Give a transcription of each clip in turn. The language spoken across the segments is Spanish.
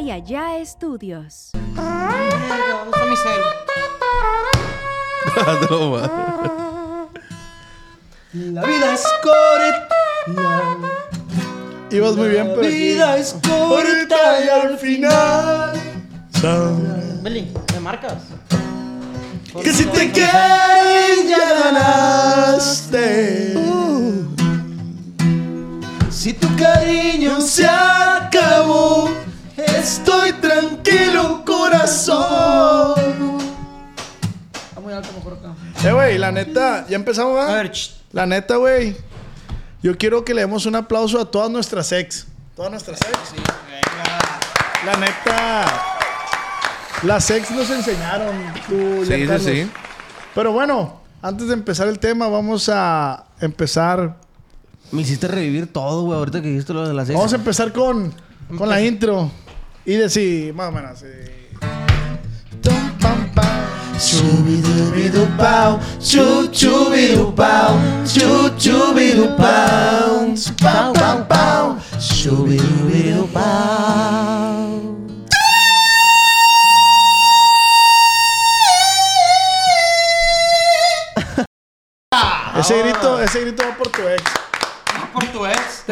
Y allá estudios. La vida es corta. Ibas muy bien, La pero. vida es corta y al final. Beli, ¿me marcas? Que si te quieres ya ganaste. Si tu cariño Se acabó. Estoy tranquilo, corazón. Está muy alto mejor acá. Eh, güey, la neta, ya empezamos, A ¿va? ver, ch- La neta, güey. Yo quiero que le demos un aplauso a todas nuestras ex. Todas nuestras ex. La neta. Las ex nos enseñaron. Tú, Sí, sí, sí. Pero bueno, antes de empezar el tema, vamos a empezar. Me hiciste revivir todo, güey, ahorita que dijiste lo de las seis. Vamos a empezar con, con la intro. Y decir, más o menos así. Pam, pam. Chubidubidupau, chu, chubidupau, chu, chubidupau, pam, pam, pam. Chubidubidupau. Ese grito, ese grito va por tu ex. por tu ex.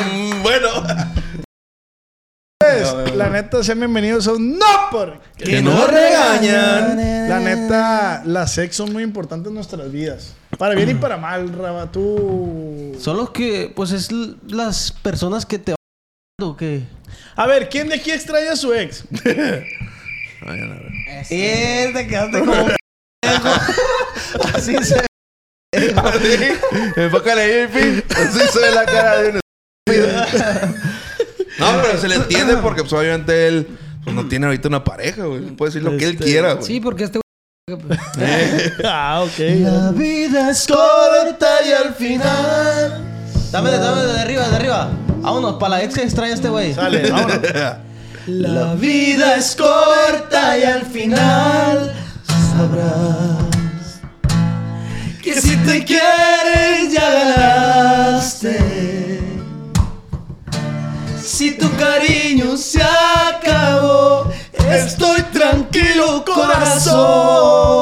Pues, la neta, sean bienvenidos a un No Por Que no regañan. La neta, las sex son muy importantes en nuestras vidas. Para bien y para mal, Raba. Tú. Son los que, pues es las personas que te o que. A ver, ¿quién de aquí extraña a su ex? Vayan a ver. Eh, te quedaste como. Así se. Enfócale ahí. Así se ve la cara de un estúpido. No, pero se le entiende porque pues, obviamente él pues, no tiene ahorita una pareja, güey. Puede decir lo que él Este, quiera, güey. Sí, porque este ah, ok. La vida es corta y al final. Dame, dame de arriba, de arriba. Vámonos, para la ex que extraña este güey. Sale, vámonos. La vida es corta y al final sabrás que si te quieres ya ganaste. Si tu cariño se acabó, estoy tranquilo corazón.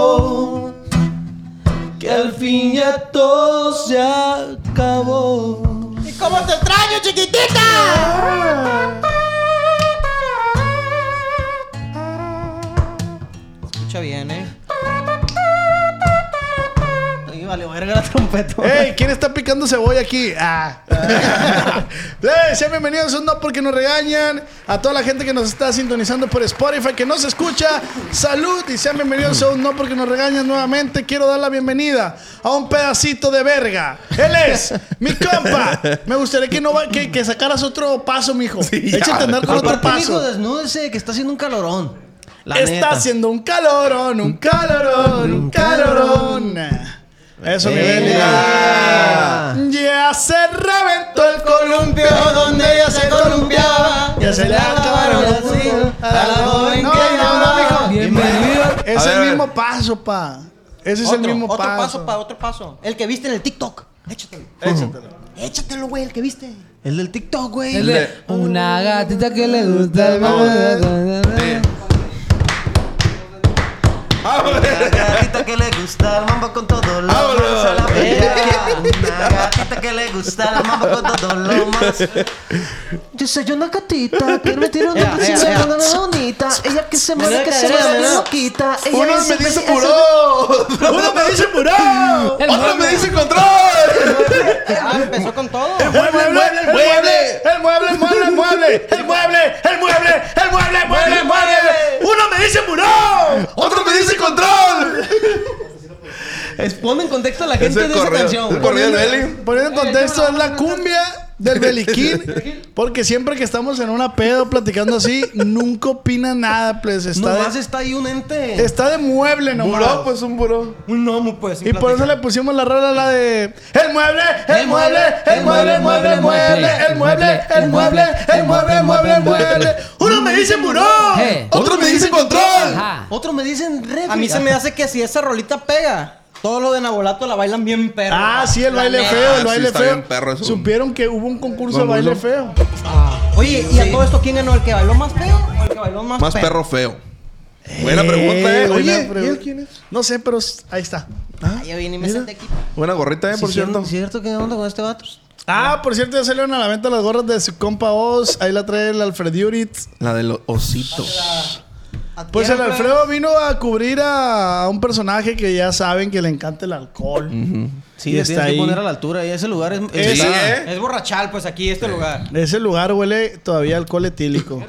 Que al fin ya todo se acabó. ¿Cómo te extraño, chiquitita? Trompeta. ¡Ey! ¿Quién está picando cebolla aquí? Ah. ¡Ey! Sean bienvenidos a un No Porque Nos Regañan. A toda la gente que nos está sintonizando por Spotify, que nos escucha. Salud y sean bienvenidos a un No Porque Nos Regañan nuevamente. Quiero dar la bienvenida a un pedacito de verga. Él es mi compa. Me gustaría que, no va- que, que sacaras otro paso, mijo. Échate a andar con otro paso. desnúdese, que está haciendo un calorón. La Está neta. haciendo un calorón, un calorón, un calorón. Eso, mi Beli. Venga. Ya se reventó el columpio donde ella se columpiaba. Ya se le acabaron las así a la joven no, que no, llamaba. no, mijo. Bienvenido. Es el mismo paso, pa. Ese es el Otro, mismo otro paso. paso para otro paso. El que viste en el TikTok. Échatelo. Échatelo. Échatelo, güey, el que viste. El del TikTok, güey. El de- Una gatita que le gusta el una gatita que le gusta el mambo con todo lo más a la bella. Una gatita que le gusta el mambo con todo lo más. Yo soy una gatita que me tira una piscina con una bonita. Ella que se mueve, que se mueve, loquita. Uno me dice puro. Uno me dice puro. Otro me dice control. Ah, empezó con todo. El mueble, el mueble, el mueble. El mueble, el mueble, el mueble. El mueble, el mueble, el mueble, el mueble. Uno me dice puro. Otro me dice control. Es- en contexto a la gente de esa canción. Poniendo en contexto, es la cumbia del Beliquín. Porque siempre que estamos en una pedo platicando así, nunca opina nada, pues. Está Nomás de, está ahí un ente. Está de mueble nomás. Pues un buró. Un homo, pues. Y por eso le pusimos la rola la de. El mueble, el mueble, el mueble, mueble, mueble, el mueble, el mueble, el mueble, mueble, mueble. Uno me dice buró. Otro me dice control. Otro me dicen A mí se me hace que si esa rolita pega todo lo de Nabolato la bailan bien perro. Ah, sí, el baile neta. feo, Ah, el sí, baile está feo. bien perro eso. Supieron que hubo un concurso de baile feo. Oye, ¿y a todo esto quién ganó? ¿El que bailó más feo o el que bailó más, Más feo? perro feo. Buena pregunta, eh. buena Oye, ¿y pregunta. él quién es? No sé, pero ahí está. Ah, ya vine y me senté aquí. Buena gorrita, eh, por Sí, cierto. ¿Es cierto que onda con este vato? Ah, por cierto, ya salieron a la venta las gorras de su compa Oz. Ahí la trae el Alfred Yuritz. La de los ositos. Pues el Alfredo vino a cubrir a, a un personaje que ya saben que le encanta el alcohol. Sí, Y está tienes que ahí. poner a la altura. Y ese lugar es... Sí, ¿eh? Es borrachal, pues aquí, este lugar. Ese lugar huele todavía a alcohol etílico.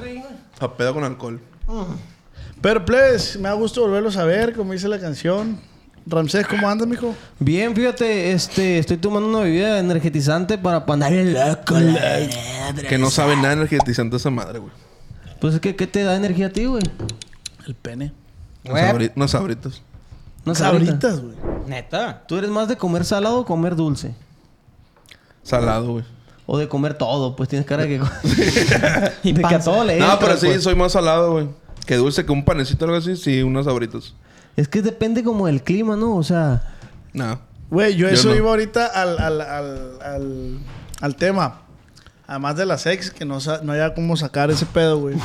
A pedo con alcohol. Pero, plebes, me da gusto volverlos a ver, como dice la canción. Ramsés, ¿cómo andas, mijo? Bien, fíjate, este, estoy tomando una bebida energetizante para ponerle loco. la- Que no sabe nada energetizante esa madre, güey. Pues es que, ¿qué te da energía a ti, güey? El pene. Unos sabri- unos sabritos. Ahorita. Sabritas, güey. Neta. ¿Tú eres más de comer salado o comer dulce? Salado, güey. O de comer todo, pues tienes cara de que... y de que a todo le No, entra, pero sí, pues. soy más salado, güey. Que dulce, que un panecito o algo así, sí, unos sabritos. Es que depende como del clima, ¿no? O sea... No. Güey, yo Yo eso no. iba ahorita al, al, al, al, al tema. Además de las ex, que no, haya cómo sacar ese pedo, güey.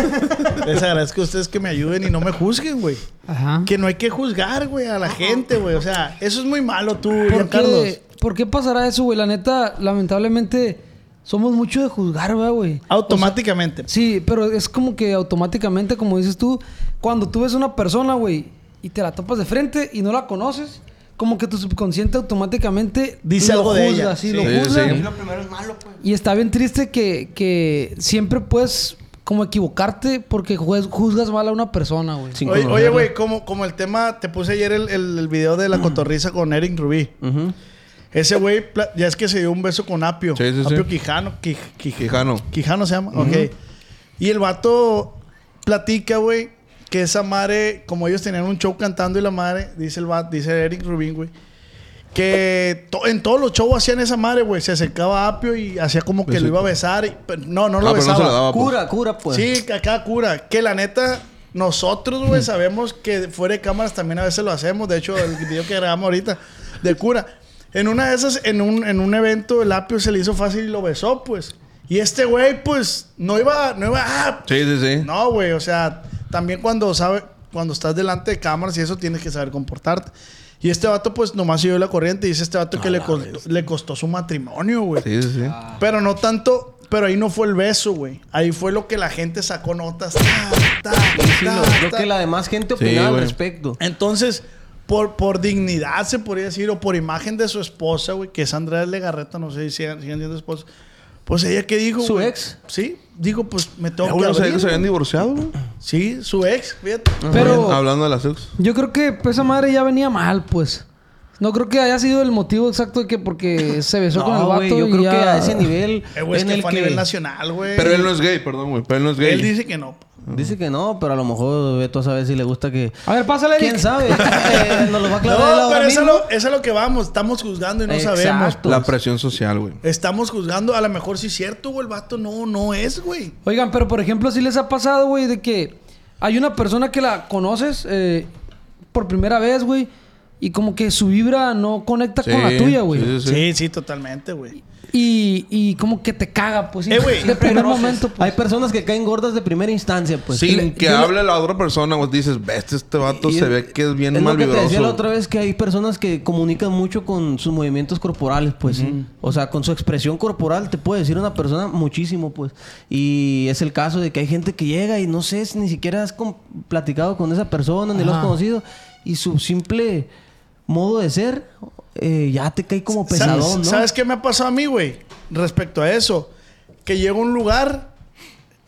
Les agradezco a ustedes que me ayuden y no me juzguen, güey. Ajá. Que no hay que juzgar, güey, a la gente, güey. O sea, eso es muy malo tú, ¿Por Carlos. ¿Por qué pasará eso, güey? La neta, lamentablemente, somos mucho de juzgar, ¿verdad, güey. Automáticamente. Sí, pero es como que automáticamente, como dices tú, cuando tú ves a una persona, güey, y te la topas de frente y no la conoces, como que tu subconsciente automáticamente Dice lo algo de juzga, ella. sí, Sí, lo sí, juzga. sí. Lo primero es malo, pues. Y está bien triste que, que siempre puedes como equivocarte porque juez- juzgas mal a una persona, güey. Sin Oye, güey, como, como el tema, te puse ayer el, el, el video de la cotorriza con Eric Rubí. Ese güey, ya es que se dio un beso con Apio. Sí, sí, sí. Apio Quijano. Quij- Quij- Quijano. Quijano se llama, ok. Y el vato platica, güey, que esa madre, como ellos tenían un show cantando y la madre, dice el vato, dice Eric Rubin, güey, que to- en todos los shows hacían esa madre, güey. Se acercaba a Apio y hacía como que lo iba a besar. y- pero no, no lo Ah, pero no besaba. se lo daba, pues. Cura, cura, pues. Sí, que acá cura. Que la neta, nosotros, güey, sabemos que fuera de cámaras también a veces lo hacemos. De hecho, el video que grabamos ahorita de cura. En una de esas, en un, en un evento, el apio se le hizo fácil y lo besó, pues. Y este güey, pues, no iba, no iba, ah, Sí, sí, sí. no, güey, o sea, también cuando sabe, cuando estás delante de cámaras y eso tienes que saber comportarte. Y este vato, pues, nomás siguió la corriente y dice este vato que le costó, le costó su matrimonio, güey. Sí, sí, sí. Pero no tanto, pero ahí no fue el beso, güey. Ahí fue lo que la gente sacó notas. ta, ta, Sí, ta, lo, lo ta. que la demás gente Sí, opinaba al respecto. Entonces, por, por dignidad, se podría decir, o por imagen de su esposa, güey, que es Andrea Legarreta, no sé si siguen, siguen siendo esposa. Pues ella, ¿qué dijo, ¿Su ex? Sí, dijo, pues me tengo Ya, que abrir, que se habían divorciado, güey. Sí, su ex, fíjate. Pero Hablando de las ex. yo creo que pues, esa madre ya venía mal, pues. No creo que haya sido el motivo exacto de que porque se besó con el vato yo y creo ya- que a ese nivel Eh, güey, es en que el fue a que... nivel nacional, güey. Pero él no es gay, perdón, güey. Pero él no es gay. Él dice que no. Dice que no, pero a lo mejor Beto a saber si le gusta que... A ver, pásale, Eric. ¿Quién sabe? Eh, nos lo va a aclarar No, ahora pero eso lo, eso es lo que vamos. Estamos juzgando y no Exacto. sabemos. La presión social, güey. Estamos juzgando. A lo mejor sí es cierto, güey. El vato no, no es, güey. Oigan, pero por ejemplo, si les ha pasado, güey, de que hay una persona que la conoces eh, por primera vez, güey, y como que su vibra no conecta con la Sí, tuya, güey. Sí, sí, Sí, sí. sí, totalmente, güey. Y, y como que te caga, pues. Eh, güey, de primer momento, pues. Hay personas que caen gordas de primera instancia, pues. Sin Le- que hable la otra persona, güey. Dices, ves, este vato se ve que es bien es lo te decía la otra vez que hay personas que comunican mucho con sus movimientos corporales, pues. O sea, con su expresión corporal te puede decir una persona muchísimo, pues. Y es el caso de que hay gente que llega y no sé, si ni siquiera has platicado con esa persona, ni lo has Ajá. conocido. Y su simple modo de ser eh, ya te cae como pesadón, ¿Sabes, ¿no? ¿Sabes qué me ha pasado a mí, güey? Respecto a eso. Que llego a un lugar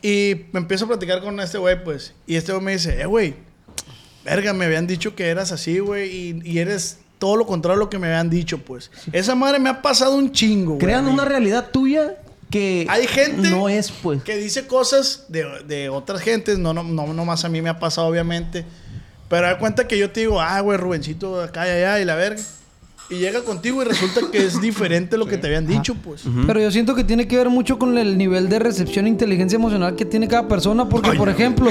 y me empiezo a platicar con este güey, pues. Y este güey me dice, eh, güey, verga, me habían dicho que eras así, güey. Y, y eres todo lo contrario a lo que me habían dicho, pues. Esa madre me ha pasado un chingo, güey. Crean una realidad tuya que Hay gente no es, pues. que dice cosas de, de otras gentes, no, no, no, no más a mí me ha pasado, obviamente. Pero da cuenta que yo te digo, ah, güey, Rubencito, acá y allá, y la verga. Y llega contigo y resulta que es diferente lo que te habían dicho, pues. Pero yo siento que tiene que ver mucho con el nivel de recepción e inteligencia emocional que tiene cada persona. Porque, por ejemplo,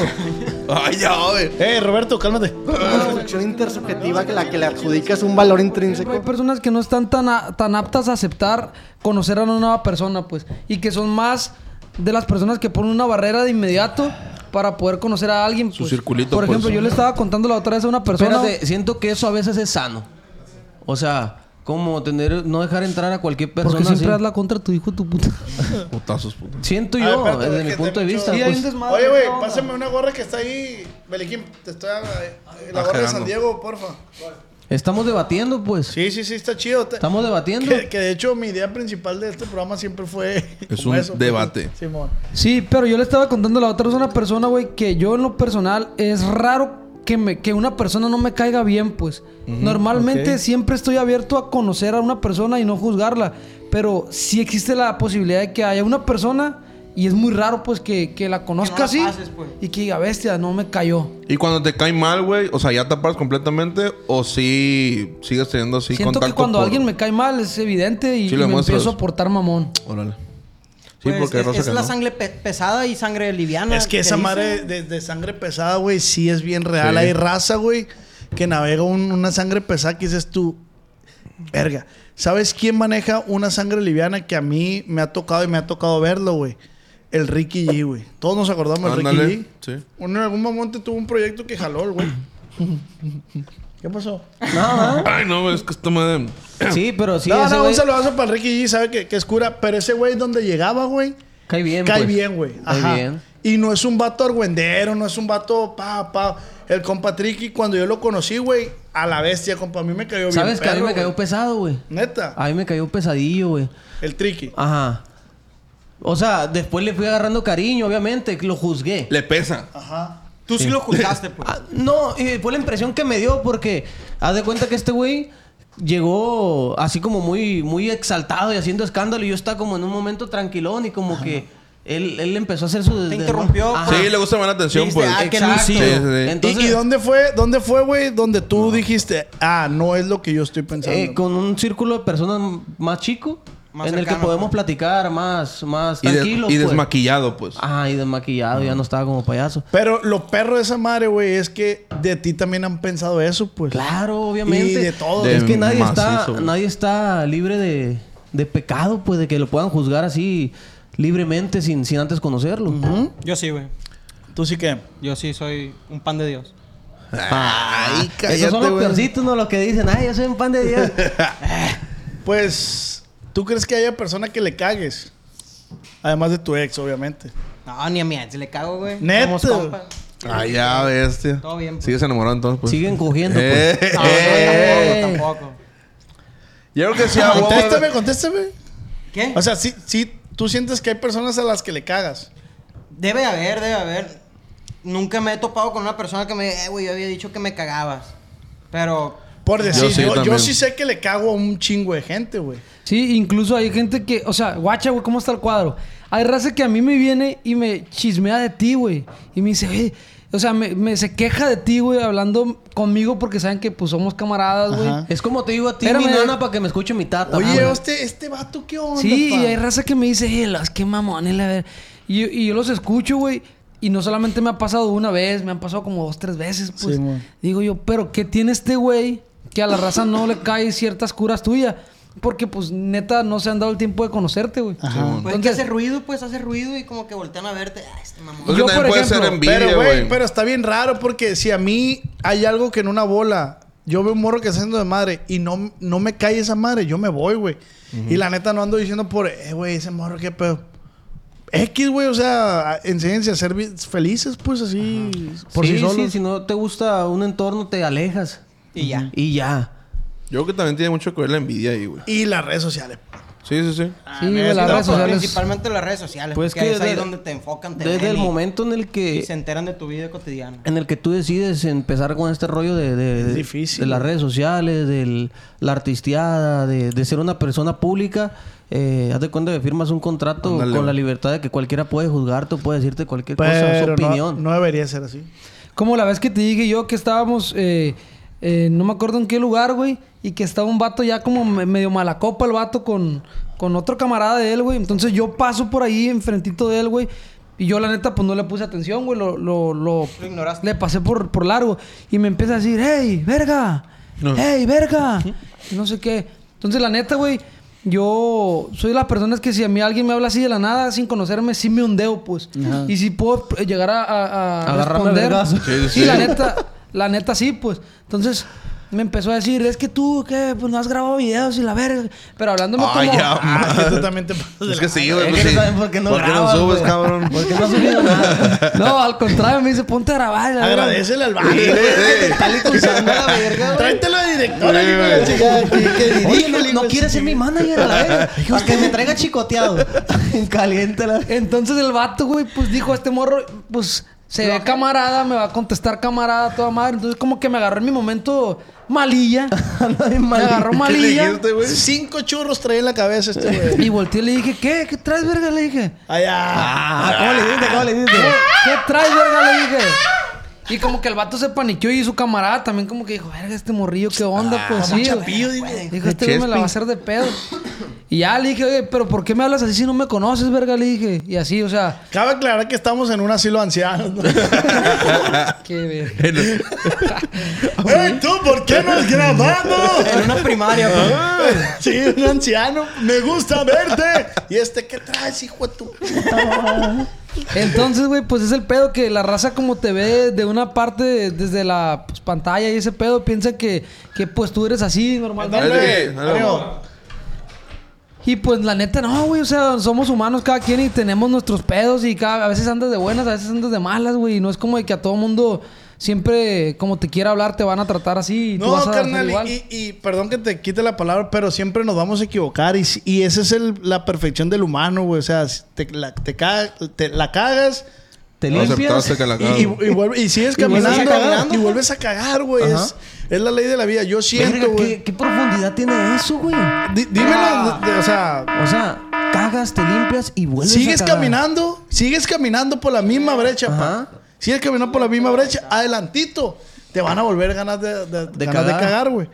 Ay, ya. Eh, Roberto, cálmate. Una reflexión intersubjetiva que la que le adjudicas un valor intrínseco. hay personas que no están tan, a- tan aptas a aceptar conocer a una nueva persona, pues. Y que son más de las personas que ponen una barrera de inmediato para poder conocer a alguien. Su pues. circulito, Por pues. ejemplo, yo le estaba contando la otra vez a una persona. Espérate, siento que eso a veces es sano. O sea, como tener, no dejar entrar a cualquier persona. Porque siempre haz la contra tu hijo, tu puta. Putazos, puta. Siento yo, espérate, desde es mi que punto de te vista. Sí, hay pues, desmadre. Oye, güey, pásame una gorra que está ahí. Beliquín, te estoy... eh, La gorra de. San Diego, porfa. estamos debatiendo, pues. Sí, sí, sí, está chido. Te- Estamos debatiendo. Que, que de hecho mi idea principal de este programa siempre fue... Es como un pues. debate. Simón. Sí, pero yo le estaba contando la otra vez a una persona, güey, que yo en lo personal es raro que, me, que una persona no me caiga bien, pues. Normalmente siempre estoy abierto a conocer a una persona y no juzgarla. Pero sí existe la posibilidad de que haya una persona y es muy raro, pues, que, que la conozca la así pases, pues. y que diga, bestia, no me cayó. Y cuando te cae mal, güey, o sea, ya te paras completamente o sí sigues teniendo así Siento contacto que cuando por- alguien me cae mal es evidente y, Sí, y lo me empiezo a portar mamón. Órale. Sí, Pues, porque es, es la sangre pe- pesada y sangre liviana. Es que esa dice. madre de, de sangre pesada, güey, sí es bien real. Sí. Hay raza, güey, que navega un- una sangre pesada que dices tú, verga. ¿Sabes quién maneja una sangre liviana que a mí me ha tocado y me ha tocado verlo, güey? El Ricky G, güey. Todos nos acordamos del Ricky. G. Sí. Uno en algún momento tuvo un proyecto que jaló, güey. ¿Qué pasó? Ay, no, es que esta madre... Sí, pero sí, no, ese no, güey un saludazo para el Ricky G, sabe que, que es cura. Pero ese güey donde llegaba, güey, cae bien, cae pues. bien, güey. Cae Ajá. bien. Y no es un vato argüendero, no es un vato pa, pa. El compa Tricky, cuando yo lo conocí, güey, a la bestia, compa. A mí me cayó bien. ¿Sabes que a mí perro, me cayó pesado, güey? Neta. A mí me cayó pesadillo, güey. El Tricky. Ajá. O sea, después le fui agarrando cariño, obviamente, que lo juzgué. Le pesa. Ajá. Tú sí, lo juzgaste, pues. Ah, no, y fue la impresión que me dio porque haz de cuenta que este güey llegó así como muy, muy exaltado y haciendo escándalo y yo estaba como en un momento tranquilón y como que él, él empezó a hacer su... Te interrumpió. Sí, le gusta más la atención, pues. ah, Exacto. lucido. Sí, sí, sí. Entonces, ¿Y, y dónde fue, dónde fue, güey, donde tú dijiste, ah, no es lo que yo estoy pensando? eh, con un círculo de personas más chico Más en el que podemos pues. platicar más, más Y, tranquilos. y pues. desmaquillado, pues. Ajá, y desmaquillado, ya no estaba como payaso. Pero lo perro de esa madre, güey, es que de ti también han pensado eso, pues. Claro, obviamente. Y de todo. Es que nadie está, nadie está libre de, de pecado, pues, de que lo puedan juzgar así libremente sin, sin antes conocerlo. Yo sí, güey. Tú sí que. Yo sí soy un pan de Dios. Ay, Esos son los peorcitos, ¿no? Los que dicen, ay, yo soy un pan de Dios. Pues, ¿tú crees que haya persona que le cagues? Además de tu ex, obviamente. No, ni a mi ex le cago, güey. ¿Neta? Somos compas. Ay, ya, bestia. Todo bien, pues. Sigues enamorado entonces, pues. Siguen cogiendo, Eh, pues. No, Eh. no, tampoco, tampoco. Yo creo que sí, a huevo. Contéstame, contéstame. ¿Qué? O sea, sí, sí, tú sientes que hay personas a las que le cagas. Debe haber, debe haber. Nunca me he topado con una persona que me... Eh, güey, yo había dicho que me cagabas. Pero... Por decir, Yo yo, sí, yo, también. sí sé que le cago a un chingo de gente, güey. Sí, incluso hay gente que, o sea, guacha, güey, ¿cómo está el cuadro? Hay raza que a mí me viene y me chismea de ti, güey. Y me dice, "Oye", o sea, me, me- se queja de ti, güey, hablando conmigo porque saben que pues somos camaradas, güey. Es como te digo a ti, Espérame. mi nana, para que me escuche mi tata. Oye, güey. este, este vato, ¿qué onda? Sí, pa? y hay raza que me dice, eh, las que mamones, la ver. Y, yo- y yo los escucho, güey. Y no solamente me ha pasado una vez, me han pasado como dos, tres veces, pues. Sí. Digo yo, pero ¿qué tiene este güey que a la raza no le cae ciertas curas tuyas? Porque, pues, neta, no se han dado el tiempo de conocerte, güey. Ajá. Pues es que Entonces- hace ruido, pues hace ruido y como que voltean a verte. Ah, este mamón. Pues Yo, por puede ejemplo, ser envidia, Pero, güey, pero está bien raro porque si a mí hay algo que en una bola, yo veo un morro que está haciendo de madre y no, no me cae esa madre, yo me voy, güey. Y la neta no ando diciendo por, eh, güey, ese morro, qué pedo. X, güey, o sea, enséñense a ser felices, pues así, por sí, sí, solos. sí, si no te gusta un entorno, te alejas. Y ya. Y ya. Yo creo que también tiene mucho que ver la envidia ahí, güey. Y las redes sociales. Sí, sí, sí. Sí, las redes pues, sociales. Principalmente las redes sociales. Pues porque que es ahí de- donde te enfocan, te Desde ven el y- momento en el Y que se enteran de tu vida cotidiana. en el que tú decides empezar con este rollo de, de, de- difícil, de las redes sociales, de la artisteada, de, de ser una persona pública, eh, haz de cuenta que firmas un contrato con la libertad de que cualquiera puede juzgarte o puede decirte cualquier cosa, su no, opinión. no debería ser así. Como la vez que te dije yo que estábamos, eh, eh, no me acuerdo en qué lugar, güey, y que estaba un vato ya como me- medio mala copa el vato con, con otro camarada de él, güey. Entonces yo paso por ahí enfrentito de él, güey. Y yo la neta pues no le puse atención, güey. Lo, lo, lo, Lo ignoraste. le pasé por, por largo. Y me empieza a decir, hey, verga. No. Hey, verga. Y no sé qué. Entonces la neta, güey, yo soy de las personas que si a mí alguien me habla así de la nada, sin conocerme, sí me hundeo, pues. Y si puedo eh, llegar a, a, a Agarrarme responder. Sí, sí. la neta, la neta sí, pues. Entonces me empezó a decir, es que tú, ¿qué? Pues no has grabado videos y la verga. Pero hablándome Ay, como... ya, Ah, que tú también te pasas de Es que sí, güey. Es pues que sí. no por qué no ¿Por qué no grabas, subes, güey? cabrón? Porque no has subido nada. No, al contrario, me dice, ponte a grabar. la verga". Agradecele al baile. Está impulsando a la verga. Tráetelo de directora, que- que Oye, no, no quiere ser mi manager a la verga. Para que me traiga chicoteado. En caliente la Entonces el vato, güey, pues dijo, este morro, pues se ve camarada, me va a contestar camarada toda madre. Entonces como que me agarró en mi momento malilla. me agarró ¿Qué le malilla. dijiste, güey? Cinco churros traía en la cabeza este güey. Y volteé y le dije, ¿qué? ¿Qué traes, verga? Le dije. Allá. Ah, ¿cómo le dijiste? ¿Cómo le dijiste? ¿Qué traes, verga? Le dije. Y como que el vato se paniqueó y su camarada también como que dijo, verga, este morrillo, ¿qué onda? Pues sí. chapillo, Dijo, digo. este güey me la va a hacer de pedo. Y ya le dije, oye, pero ¿por qué me hablas así si no me conoces, verga? Le dije. Y así, o sea, Cabe aclarar que estamos en un asilo de ancianos. ¿no? qué verga. ¡Ey, tú! ¿Por qué no has grabado? En una primaria, pues. Sí, un anciano. Me gusta verte. ¿Y este qué traes, hijo de tu...? Entonces, güey, pues es el pedo que la raza como te ve de una parte desde la pues, pantalla y ese pedo piensa que, que pues tú eres así normalmente. Dale, dale. Mario. Y pues la neta no, güey, o sea, somos humanos cada quien y tenemos nuestros pedos y cada, a veces andas de buenas, a veces andas de malas, güey, y no es como de que a todo mundo siempre como te quiera hablar te van a tratar así y tú No, vas a hacer carnal, igual. y, y perdón que te quite la palabra, pero siempre nos vamos a equivocar y, y esa es el- la perfección del humano, güey. O sea, te, la, te, caga- te la cagas Te No limpias. aceptaste que la y, y, y vuelve- y sigues Y vuelves a caminando cagar. y vuelves a cagar, güey. Es, es la ley de la vida. Yo siento, güey. ¿qué, ¿Qué profundidad tiene eso, güey? Dímelo, de- de- o sea, O sea, cagas, te limpias y vuelves sigues a cagar. caminando, sigues caminando por la misma brecha, Ajá. pa. Sigues caminando por la misma brecha, adelantito. Te van a volver ganas de, de, De ganas de cagar. cagar, güey.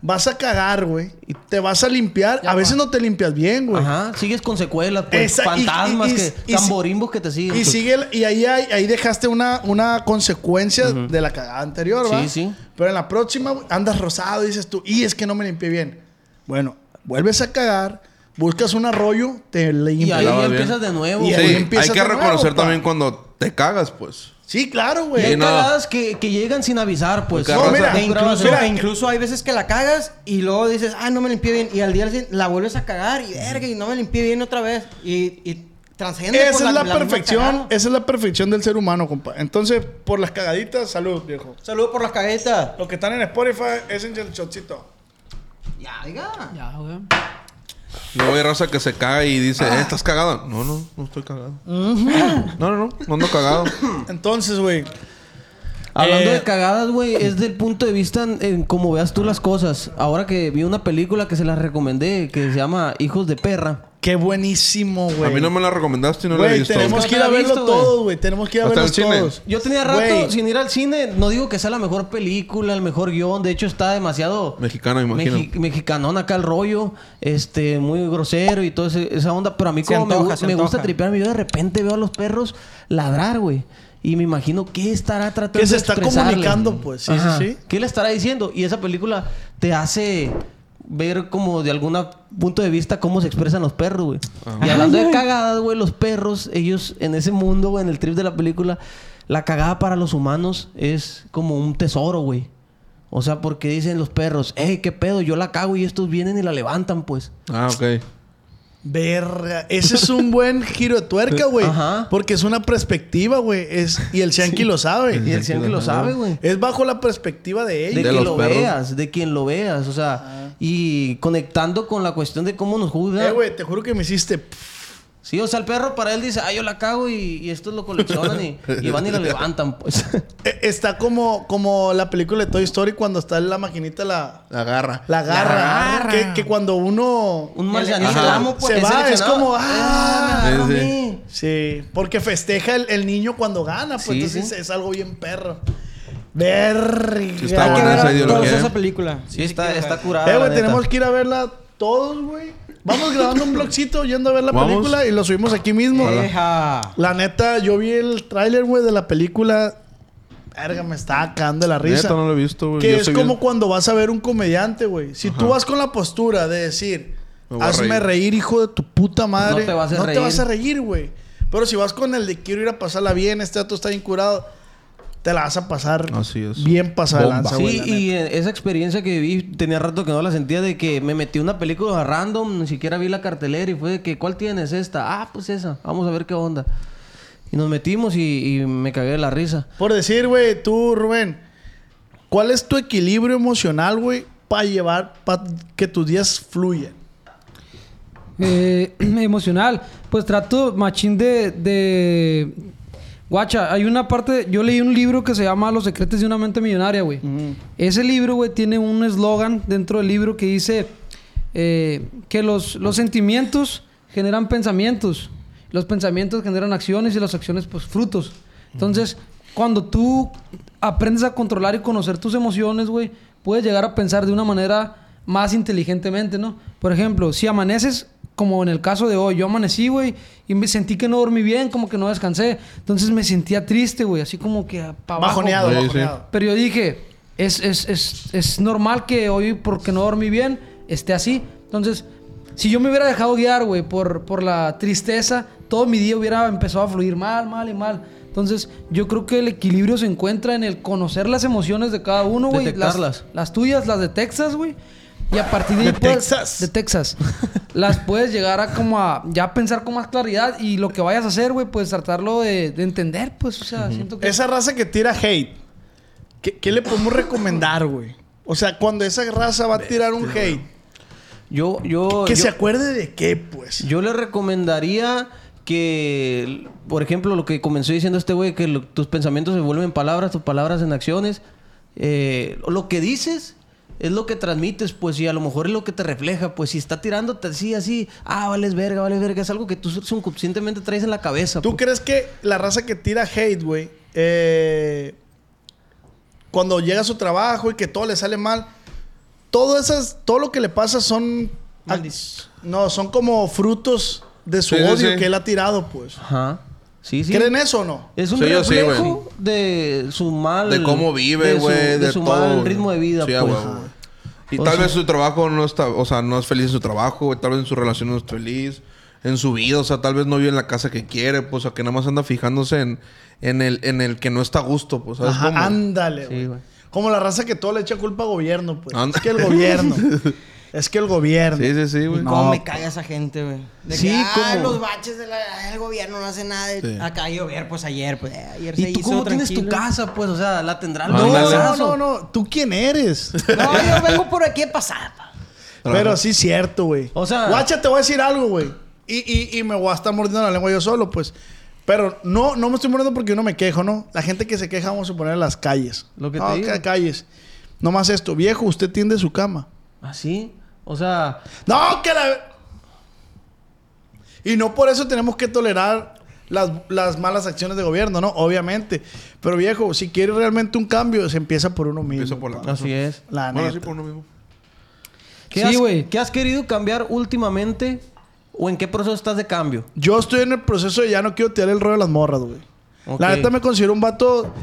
Vas a cagar, güey. Y te vas a limpiar. a veces no te limpias bien, güey. Ajá, sigues con secuelas, pues, Esa- fantasmas, y- y- que, y- tamborimbos que te siguen. Y pues. sigue el- y ahí, ahí dejaste una, una consecuencia de la cagada anterior, ¿va? Sí, sí. Pero en la próxima güey, andas rosado y dices tú, y es que no me limpié bien. Bueno, vuelves a cagar, buscas un arroyo, te Y limpias. ahí Lavas bien. empiezas de nuevo. Y Sí, ahí güey. empiezas hay que de nuevo, reconocer pa. también cuando te cagas, pues. Sí, claro, Y güey. hay Sí, no. cagadas que, que llegan sin avisar, pues. No, mira, E incluso, mira, incluso hay veces que la cagas y luego dices, ah, no me limpié bien. Y al día siguiente la vuelves a cagar y verga, y no me limpié bien otra vez. Y, y transciende Esa por es la, misma perfección, esa es la perfección del ser humano, compa. Entonces, por las cagaditas, salud, viejo. Saludos por las caguetas. Los que están en Spotify, es en el shotcito. Ya, diga. Ya, güey. Luego hay raza que se caga y dice, Ah. "Eh, ¿estás cagado? No, no, no estoy cagado. No, no, no, no ando cagado. Entonces, güey. Hablando Eh, de cagadas, güey, es del punto de vista en, en cómo veas tú las cosas. Ahora que vi una película que se la recomendé, que se llama Hijos de Perra. Qué buenísimo, güey. A mí no me la recomendaste y no la he visto. tenemos que ir a verlo todos, güey. Tenemos que ir a ¿Hasta verlos el cine? todos. Yo tenía rato Güey, sin ir al cine. No digo que sea la mejor película, el mejor guion. De hecho, está demasiado... Mexicano, imagino. Mexi- mexicanón acá el rollo. Este, muy grosero y toda ese- esa onda. Pero a mí Se como me antoja, se me, gusta tripearme. Yo de repente veo a los perros ladrar, güey. Y me imagino qué estará tratando Que se de está comunicando, pues. Sí, Ajá. sí, sí. ¿Qué le estará diciendo? Y esa película te hace ver como de algún punto de vista cómo se expresan los perros, güey. Y hablando de cagadas, güey, los perros, ellos en ese mundo, güey, en el trip de la película, la cagada para los humanos es como un tesoro, güey. O sea, porque dicen los perros, hey, qué pedo, yo la cago y estos vienen y la levantan, pues. Ah, ok. Verga. Ese es un buen giro de tuerca, güey. Ajá. Porque es una perspectiva, güey. Es, y el Shanky lo sabe. Y el que lo sabe, güey. Es bajo la perspectiva de De, ellos. De quien los lo perros. veas, de quien lo veas, o sea, y conectando con la cuestión de cómo nos juzgan. Eh, güey, te juro que me hiciste. Sí, o sea, el perro para él dice, ah, yo la cago y, y estos lo coleccionan y, y van y la levantan, pues. Eh, Está como, como la película de Toy Story cuando está en la maquinita la, La garra. la garra. Que, que cuando uno Un marcianito. Amo, pues, se va, es como, ah, me agarró Sí, a sí. mí. Sí, porque festeja el, el niño cuando gana, pues Sí, entonces sí. es algo bien perro. Verga. Sí, está Hay que buena ver esa a ideología. todos ¿eh? esa película. Sí, está, está curada. Eh, la güey, tenemos que ir a verla todos, güey. Vamos grabando un blogcito yendo a ver la Vamos. película y lo subimos aquí mismo. Eja. La neta, yo vi el tráiler, güey, de la película. Verga, me estaba cagando la risa. Neta, no lo he visto, güey. Que Yo es soy como bien- cuando vas a ver un comediante, güey. Si tú vas con la postura de decir, hazme reír. reír. hijo de tu puta madre. No te vas a No te reír. vas a reír, güey. Pero si vas con el de quiero ir a pasarla bien, este dato está bien curado, te la vas a pasar Así es. bien pasada de lanza, güey. Sí, la y neta. eh, esa experiencia que viví, tenía rato que no la sentía de que me metí una película random, ni siquiera vi la cartelera y fue de que, ¿cuál tienes esta? Ah, pues esa, vamos a ver qué onda. Y nos metimos y, y me cagué de la risa. Por decir, güey, tú, Rubén, ¿cuál es tu equilibrio emocional, güey, para llevar, para que tus días fluyan? Eh, emocional. Pues trato, machín, de, de... Guacha, hay una parte... Yo leí un libro que se llama Los secretos de una mente millonaria, güey. Ese libro, güey, tiene un eslogan dentro del libro que dice eh, que los, los sentimientos generan pensamientos. Los pensamientos generan acciones y las acciones, pues, frutos. Entonces, cuando tú aprendes a controlar y conocer tus emociones, güey, puedes llegar a pensar de una manera más inteligentemente, ¿no? Por ejemplo, si amaneces, como en el caso de hoy, yo amanecí, güey, y me sentí que no dormí bien, como que no descansé. Entonces me sentía triste, güey, así como que para abajo. Bajoneado, Sí, sí. bajoneado. Pero yo dije, es, es, es, es normal que hoy, porque no dormí bien, esté así. Entonces, si yo me hubiera dejado guiar, güey, por, por la tristeza, todo mi día hubiera empezado a fluir mal, mal y mal. Entonces, yo creo que el equilibrio se encuentra en el conocer las emociones de cada uno, güey. Las, Detectarlas. las tuyas, las de Texas, güey. Y a partir de ahí De puedes- Texas. De Texas. las puedes llegar a como a ya pensar con más claridad y lo que vayas a hacer, güey, pues tratarlo de, de entender, pues, o sea, siento que... Esa raza que tira hate, ¿qué, qué le podemos recomendar, güey? O sea, cuando esa raza va a tirar un hate, Yo, yo, que yo, se acuerde de qué, pues. yo le recomendaría que, por ejemplo, lo que comenzó diciendo este güey, que lo- tus pensamientos se vuelven palabras, tus palabras en acciones. Eh, lo que dices es lo que transmites, pues, y a lo mejor es lo que te refleja. Pues, si está tirándote así, así, ah, vales verga, vales verga, es algo que tú subconscientemente traes en la cabeza. ¿Tú pues. crees que la raza que tira hate, güey, eh, cuando llega a su trabajo y que todo le sale mal, todo esas, todo lo que le pasa son, no, son como frutos de su sí, odio sí. que él ha tirado, pues. Ajá. Sí, sí. ¿Creen eso o no? Es un Sí, sí, reflejo de su mal... De cómo vive, güey. De, De, su todo. mal ritmo de vida, Sí, pues. güey. Y O tal sea- vez su trabajo no está... O sea, no es feliz en su trabajo, güey. Tal vez en su relación no es feliz. En su vida, o sea, tal vez no vive en la casa que quiere, pues, o que nada más anda fijándose en, en, el, en el que no está a gusto, pues, ¿sabes Ajá, cómo? ándale, Sí, güey. güey. Como la raza que todo le echa culpa al gobierno, pues. Anda. Es que el gobierno. es que el gobierno. Sí, sí, sí, güey. No. ¿Cómo me caga esa gente, güey? De Sí, que, ah, ¿cómo? los baches del gobierno no hace nada. Sí. Acá a llover, pues ayer, pues eh, ayer se ¿Y tú hizo cómo tienes tu casa, pues? O sea, la tendrá No, no, no, no. ¿Tú quién eres? No, yo vengo por aquí a pasar. pa. Pero sí es cierto, güey. O sea- Guacha, te voy a decir algo, güey. Y, y, y me voy a estar mordiendo la lengua yo solo, pues. Pero no, no me estoy mordiendo porque yo no me quejo, ¿no? La gente que se queja vamos a poner en las calles. Lo que te no, digo. ca- calles. No más esto. Viejo, usted tiende su cama. ¿Así? O sea... ¡No, que la... Y no por eso tenemos que tolerar las, las malas acciones de gobierno, ¿no? Obviamente. Pero viejo, si quieres realmente un cambio, se empieza por uno mismo. Empieza por la. Así es. La Bueno, neta. sí, por uno mismo. ¿Qué, Sí, has, güey. ¿Qué has querido cambiar últimamente? ¿O en qué proceso estás de cambio? Yo estoy en el proceso de ya no quiero tirar el rollo de las morras, güey. La neta me considero un vato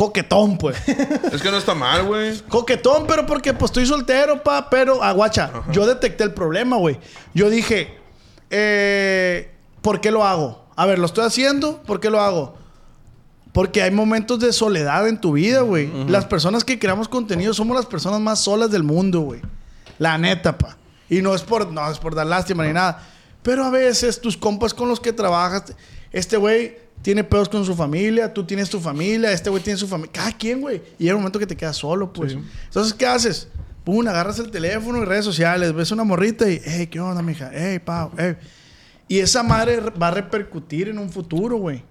coquetón, pues. Es que no está mal, güey. coquetón, pero porque pues estoy soltero, pa. Pero, aguacha, yo detecté el problema, güey. Yo dije, eh, ¿por qué lo hago? A ver, lo estoy haciendo, ¿por qué lo hago? Porque hay momentos de soledad en tu vida, güey. Las personas que creamos contenido somos las personas más solas del mundo, güey. La neta, pa. Y no es por, no es por dar lástima ni nada. Pero a veces tus compas con los que trabajas, este güey tiene pedos con su familia, tú tienes tu familia, este güey tiene su familia. Cada quien, güey. Y hay un momento que te quedas solo, pues. Entonces, ¿qué haces? Pum, agarras el teléfono y redes sociales, ves una morrita y, hey, ¿qué onda, mija? Hey, hey. Y esa madre va a repercutir en un futuro, güey.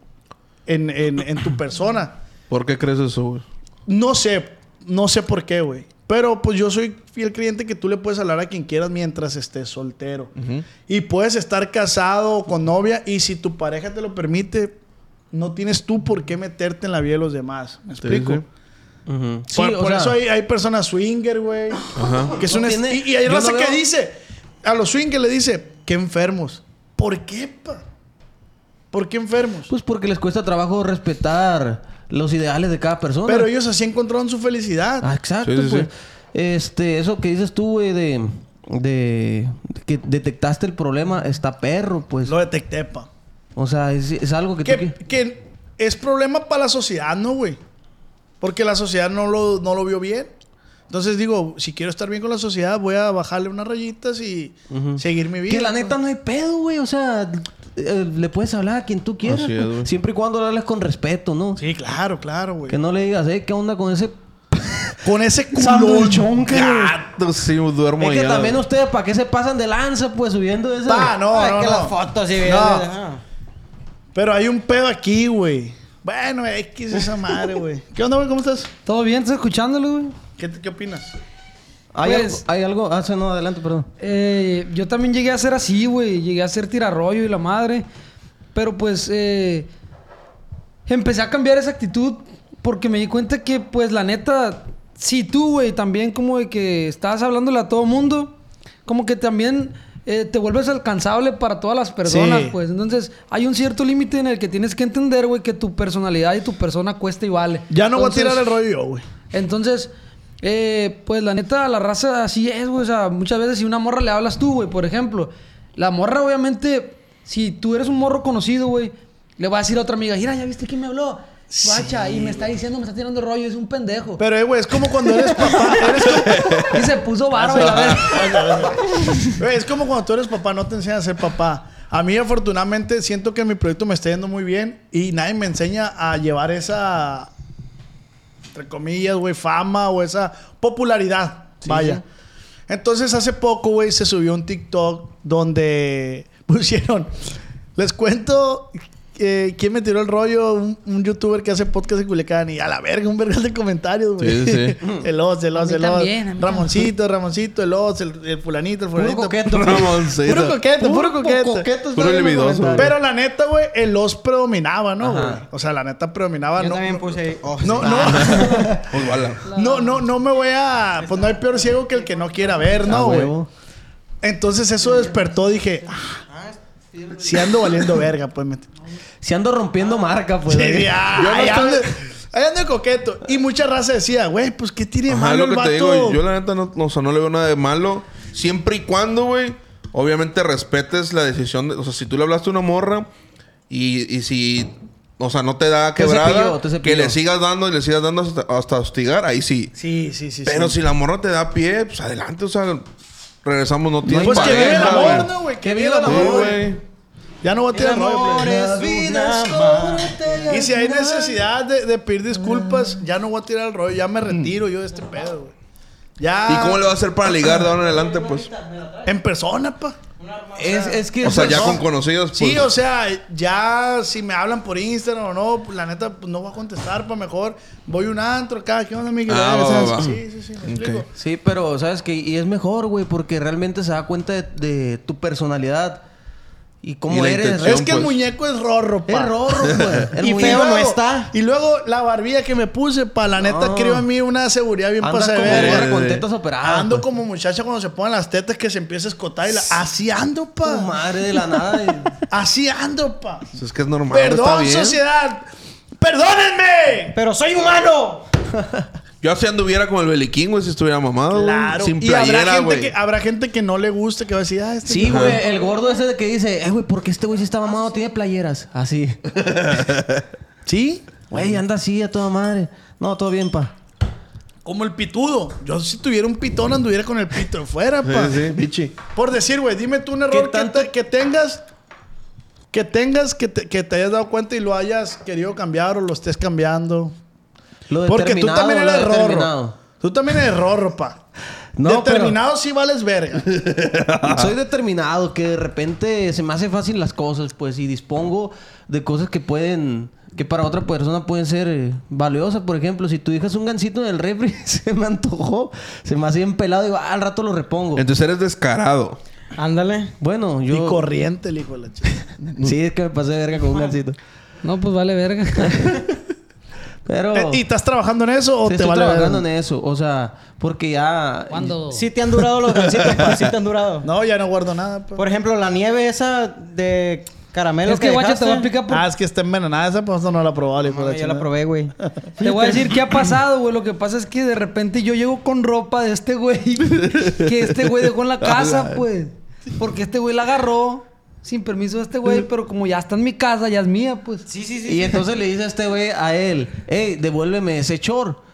En, en, en tu persona. ¿Por qué crees eso, güey? No sé, no sé por qué, güey. Pero pues yo soy fiel creyente que tú le puedes hablar a quien quieras mientras estés soltero. Y puedes estar casado o con novia y si tu pareja te lo permite, no tienes tú por qué meterte en la vida de los demás. ¿Me explico? sí. Sí, por o por sea, eso hay, hay personas swinger, güey. Que son No es- tiene- y, y hay yo raza no que dice, a los swingers le dice, qué enfermos. ¿Por qué, pa? ¿Por qué enfermos? Pues porque les cuesta trabajo respetar los ideales de cada persona. Pero ellos así encontraron su felicidad. Ah, exacto, Sí, sí, pues. sí. Este, eso que dices tú, güey, de, de, de que detectaste el problema, está perro, pues. Lo detecté, pa. O sea, es, es algo que tú... Que, qui- que es problema para la sociedad, ¿no, güey? Porque la sociedad no lo, no lo vio bien. Entonces digo, si quiero estar bien con la sociedad, voy a bajarle unas rayitas y seguir mi vida. Que la neta no hay pedo, güey. O sea, eh, le puedes hablar a quien tú quieras. Así es, güey. Siempre y cuando le hables con respeto, ¿no? Sí, claro, claro, güey. Que no le digas, eh, ¿qué onda con ese Con ese culón. Que- Gato, sí, duermo Es que ya. también ustedes, ¿para qué se pasan de lanza, pues, subiendo esa... Pa, no, Ay, no, que no. las fotos bien. No. ah. Pero hay un pedo aquí, güey. Bueno, X esa madre, güey. ¿Qué onda, güey? ¿Cómo estás? ¿Todo bien? ¿Estás escuchándolo, güey? ¿Qué, qué opinas? ¿Hay, Pues- algo, hay algo... Ah, sí, no, adelante, perdón. Eh, yo también llegué a ser así, güey. Llegué a ser tirarrollo y la madre. Pero pues eh, empecé a cambiar esa actitud porque me di cuenta que, pues, la neta, si tú, güey, también como de que estás hablándole a todo mundo, como que también eh, te vuelves alcanzable para todas las personas, Sí. pues. Entonces, hay un cierto límite en el que tienes que entender, güey, que tu personalidad y tu persona cuesta y vale. Ya no voy a Entonces- tirar el rollo güey. entonces, eh, pues la neta, la raza así es, güey. O sea, muchas veces si una morra le hablas tú, güey, por ejemplo, la morra, obviamente, si tú eres un morro conocido, güey, le va a decir a otra amiga, mira, ¿ya viste quién me habló? Guacha, y me está diciendo, me está tirando rollo, es un pendejo. Pero, eh, güey, es como cuando eres papá. Eres como- Y se puso varo, güey, a ver. Güey, es como cuando tú eres papá, no te enseñan a ser papá. A mí, afortunadamente, siento que mi proyecto me está yendo muy bien y nadie me enseña a llevar esa, entre comillas, güey, fama o esa popularidad. Vaya. Entonces, hace poco, güey, se subió un TikTok donde pusieron, les cuento eh, quién me tiró el rollo, un, un youtuber que hace podcast en Culiacán y a la verga, un verga de comentarios, güey. Sí, sí. el Oz, el Oz, el Oz. también, Ramoncito, Ramoncito, el Oz, el, el fulanito, el fulanito. coqueto. Ramoncito. Puro coqueto, puro coqueto. coqueto Puro libidoso, güey. Pero la neta, güey, el Oz predominaba, ¿no, güey? O sea, la neta predominaba. Yo no, también no, puse oh, no, no, no, no, no me voy a... Pues no hay peor ciego que el que no quiera ver, ¿no, güey? Entonces eso despertó, dije... ah, si ando valiendo verga, pues. Me... Si ando rompiendo marca, pues. Sí, ah, Yo no ahí, estoy- ando, ahí ando de coqueto. Y mucha raza decía, güey, pues ¿qué tiene de Ajá, malo lo el que vato? te digo. Yo la neta no, no, o sea, no le veo nada de malo. Siempre y cuando, güey, obviamente respetes la decisión. De, o sea, si tú le hablaste a una morra y, y si... O sea, no te da Te quebrada, te cepilló. que le sigas dando y le sigas dando hasta, hasta hostigar, ahí sí. Sí, sí, sí. Pero sí. si la morra te da pie, pues adelante, o sea, regresamos, no tienes Pues que vive el pareja, amor. ¿no, güey? Que vive el amor, güey. Ya no voy a tirar rollo, vida, suerte Y si hay necesidad de, de pedir disculpas, ya no voy a tirar el rollo. Ya me retiro yo de este pedo, güey. Ya. ¿Y cómo le va a hacer para ligar de ahora en adelante, pues? En persona, pa. Es, es que... O sea, ya con conocidos, pues. Sí, o sea, ya si me hablan por Instagram o no, pues, la neta, pues no voy a contestar, pa. Mejor voy un antro acá. ¿Qué onda, Miguel? Ah, va, va, va. Sí, sí, sí. me Ok. explico. Sí, pero sabes que y es mejor, güey, porque realmente se da cuenta de, de tu personalidad y cómo Y eres. Es que el pues. muñeco es rorro, pa. Es rorro, güey. El Y feo no está. Y luego la barbilla que me puse, pa, la neta, No. creo a mí una seguridad bien Andas pasada como con tetas operadas. Ando pues. como muchacha cuando se ponen las tetas que se empieza a escotar y la... Así ando, pa. madre de la nada. y- Así ando, pa. Pues es que es normal, está Perdón, bien. sociedad. ¡Perdónenme! Pero soy humano. Yo así anduviera como el Beliquín, güey, si estuviera mamado, güey. Claro. Sin y habrá gente, güey. que, habrá gente que no le guste, que va a decir, ah, este... Sí, güey, el gordo ese de que dice, eh, güey, ¿por qué este güey si está mamado tiene playeras? Así. ¿Sí? Güey, anda así a toda madre. No, todo bien, pa. Como el pitudo. Yo si tuviera un pitón anduviera con el pito fuera, pa. Sí, sí, bichi. Por decir, güey, dime tú un error que, tanto- te- que tengas... Que tengas, que te, que te hayas dado cuenta y lo hayas querido cambiar o lo estés cambiando. Lo Porque tú determinado, también eres rorro. Tú también eres rorro, pa. No, Determinado sí vales verga. Soy determinado, que de repente se me hace fácil las cosas, pues, y dispongo de cosas que pueden, que para otra persona pueden ser eh, valiosas. Por ejemplo, si tú dejas un gancito en el refri, se me antojó, se me hacía empelado, digo, ah, al rato lo repongo. Entonces eres descarado. Ándale. Bueno, Y yo. corriente el hijo de la chica. Sí, es que me pasé de verga con un gancito. No, pues vale verga. Pero. Eh, ¿Y estás trabajando en eso o sí te estoy vale trabajando en eso. O sea, porque ya. ¿Cuándo? Sí te han durado los gancitos, pa. Sí te han durado. No, ya no guardo nada, pa. Por ejemplo, la nieve esa de caramelo Es que, guacha, te voy a explicar por... Ah, es que está envenenada esa, pues no la probaba, No, la ya la probé, güey. Te voy a decir qué ha pasado, güey. Lo que pasa es que de repente yo llego con ropa de este güey que este güey dejó en la casa, pues. Porque este güey la agarró sin permiso de este güey, pero como ya está en mi casa, ya es mía, pues. Sí, sí, sí. Y entonces le dice a este güey a él, hey, devuélveme ese chor.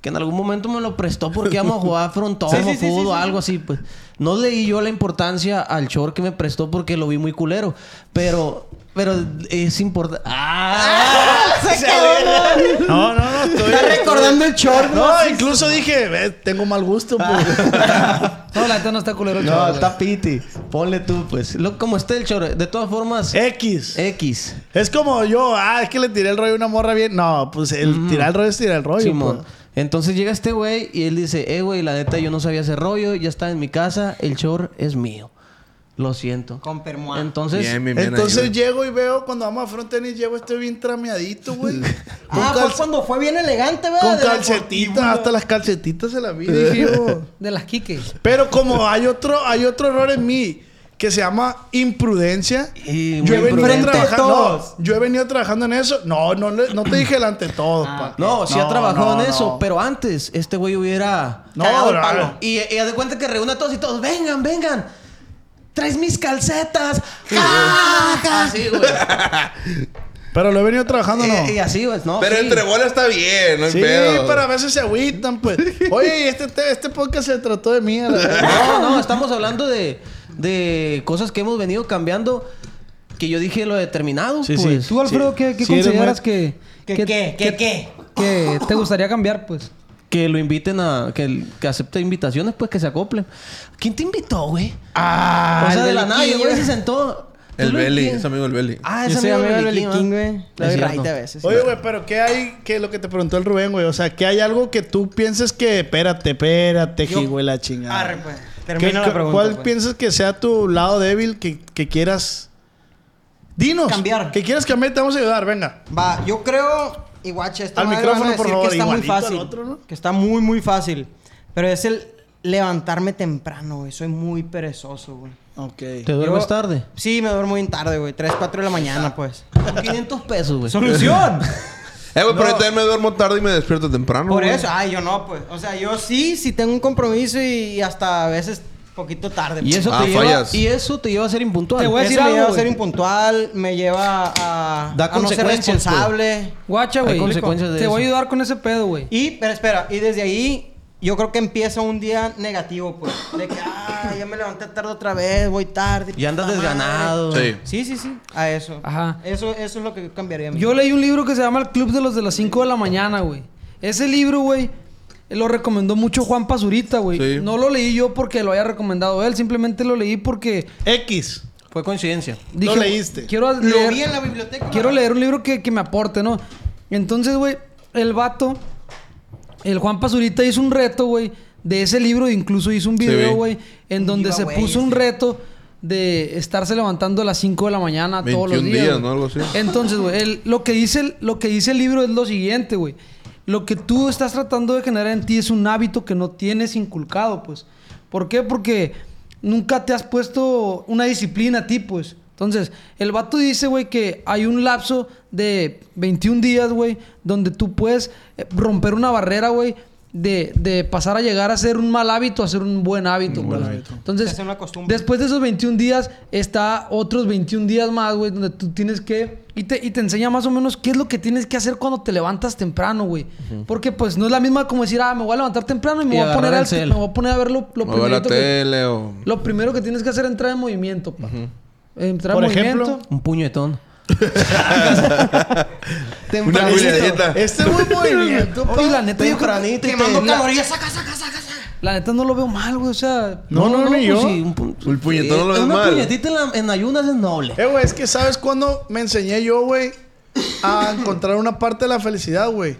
Que en algún momento me lo prestó porque íbamos a jugar frontón Sí, sí, o sí, sí, fútbol o sí, algo así, pues. No leí yo la importancia al short que me prestó porque lo vi muy culero. Pero, pero es importante. ¡Ah! Se quedó, No, no, no. Estoy, Está recordando el short, No, ¿no? incluso dije, "Ve, tengo mal gusto, pues. No, la neta no está culero el No, chorro, está piti. Ponle tú, pues. Lo, como esté el short. De todas formas, X. X. Es como yo, ah, es que le tiré el rollo a una morra bien. No, pues el tirar el rollo es tirar el rollo. Simón. pues. Entonces llega este güey y él dice, eh, güey, la neta yo no sabía ese rollo, ya está en mi casa, el short es mío. Lo siento. Con permoa. Entonces, Bien, bien, bien Entonces ahí, llego y veo cuando vamos a front tenis, llego este bien trameadito, güey. Ah, fue cuando fue bien elegante, ¿verdad? con De la calcetitas, hasta las calcetitas se las vi, dije yo. De las Kike. Pero como hay otro, hay otro error en mí que se llama imprudencia. Y yo he venido trabajando. no, yo he venido trabajando en eso. No, no, no te dije delante de todos, pa. No, sí ha No, trabajado no, en eso, no. pero antes este güey hubiera... No, el no, palo. no. Y, y haz de cuenta que reúne a todos y todos, vengan, vengan. Traes mis calcetas. Así, güey. Pero lo he venido trabajando, no. Eh, y así, güey. No, Pero sí. entre bolas está bien, no hay Sí, pedo. pero a veces se agüitan, pues. Oye, este, este, este podcast se trató de mí. a la verdad. No, no, estamos hablando de, de cosas que hemos venido cambiando. Que yo dije lo determinado, Sí, sí. pues. Tú, Alfredo, ¿qué, qué Sí, eres consideras que, ¿Qué, que- qué? que te gustaría cambiar, pues? Que lo inviten a... Que, que acepte invitaciones, pues que se acople. ¿Quién te invitó, güey? Ah, o sea, de la nada, güey. se sentó. ¿Tú El Belly, es amigo del Belly. Ah, soy amigo del Beliquín, ¿va? güey. Es doy a veces. Oye, güey, pero ¿qué hay? que lo que te preguntó el Rubén, güey? O sea, ¿qué hay algo que tú pienses que... Espérate, espérate, güey, la chingada. Arre, pues. ¿Qué- Termina qué- la pregunta. ¿Cuál pues. piensas que sea tu lado débil que, que quieras... Dinos. Cambiar. Que quieras cambiar, te vamos a ayudar, venga. Va, yo creo... Y guacha, esta Al madre micrófono, van a por favor, que está muy igualito al fácil. otro, ¿no? Que está muy, muy fácil. Pero es el levantarme temprano, güey. Soy muy perezoso, güey. Ok. ¿Te duermes Yo- tarde? Sí, me duermo bien tarde, güey. 3, 4 de la mañana, pues. Con 500 pesos, güey. ¡Solución! Eh, güey, pero yo también me duermo tarde y me despierto temprano. Por güey. eso, ay, yo no, pues. O sea, yo sí, sí tengo un compromiso y hasta a veces poquito tarde. Y pues. eso, Ah, te lleva, y eso te lleva a ser impuntual. Te voy a Eso decir me algo, lleva a ser impuntual, me lleva a, Da a no ser consecuencias, pues. responsable. Guacha, güey. consecuencias de Te voy a eso. ayudar con ese pedo, güey. Y, pero espera, y desde ahí yo creo que empieza un día negativo, pues. De que, ah, ya me levanté tarde otra vez, voy tarde. Y andas puta madre". desganado. Sí. Sí, sí, sí. A eso. Ajá. Eso, eso es lo que cambiaría a mí. Yo leí un libro que se llama El Club de los de las 5 de la mañana, güey. Ese libro, güey, lo recomendó mucho Juan Pazurita, güey. Sí. No lo leí yo porque lo haya recomendado él, simplemente lo leí porque X. Fue coincidencia. dije, leíste. Quiero Lo leer, vi en la biblioteca. quiero leer un libro que, que me aporte, ¿no? Entonces, güey, el vato, el Juan Pazurita hizo un reto, güey, de ese libro, e incluso hizo un video, vi. güey, en donde se puso un reto de estarse levantando a las 5 de la mañana todos los 21 días. días. ¿no? Algo así. Entonces, güey, lo que dice el, lo que dice el libro es lo siguiente, güey. Lo que tú estás tratando de generar en ti es un hábito que no tienes inculcado, pues. ¿Por qué? Porque nunca te has puesto una disciplina a ti, pues. Entonces, el vato dice, güey, que hay un lapso de 21 días, güey, donde tú puedes eh, romper una barrera, güey, de, de pasar a llegar a ser un mal hábito a ser un buen hábito, pues. Entonces, Se hace una costumbre. después de esos 21 días, está otros 21 días más, güey, donde tú tienes que... Y te, y te enseña más o menos qué es lo que tienes que hacer cuando te levantas temprano, güey. Porque, pues, no es la misma como decir, ah, me voy a levantar temprano y me, Y voy, a poner al- me voy a poner a ver lo, lo la primerito que- tele o... Lo primero que tienes que hacer es entrar en movimiento, pa. Entrar Por en ejemplo, movimiento. Un puñetón. Una Tempranito. Este es buen movimiento, pa. La neta, yo creo- Tempranito y Quemando te- calorías, saca, saca, saca, saca. la neta no lo veo mal, güey. O sea, No, no, ni yo. pues sí, un, pu- El puñetón no lo ves Una mal. puñetita en, la- en ayunas es noble. Eh, güey, es que ¿sabes cuándo me enseñé yo, güey? A encontrar una parte de la felicidad, güey.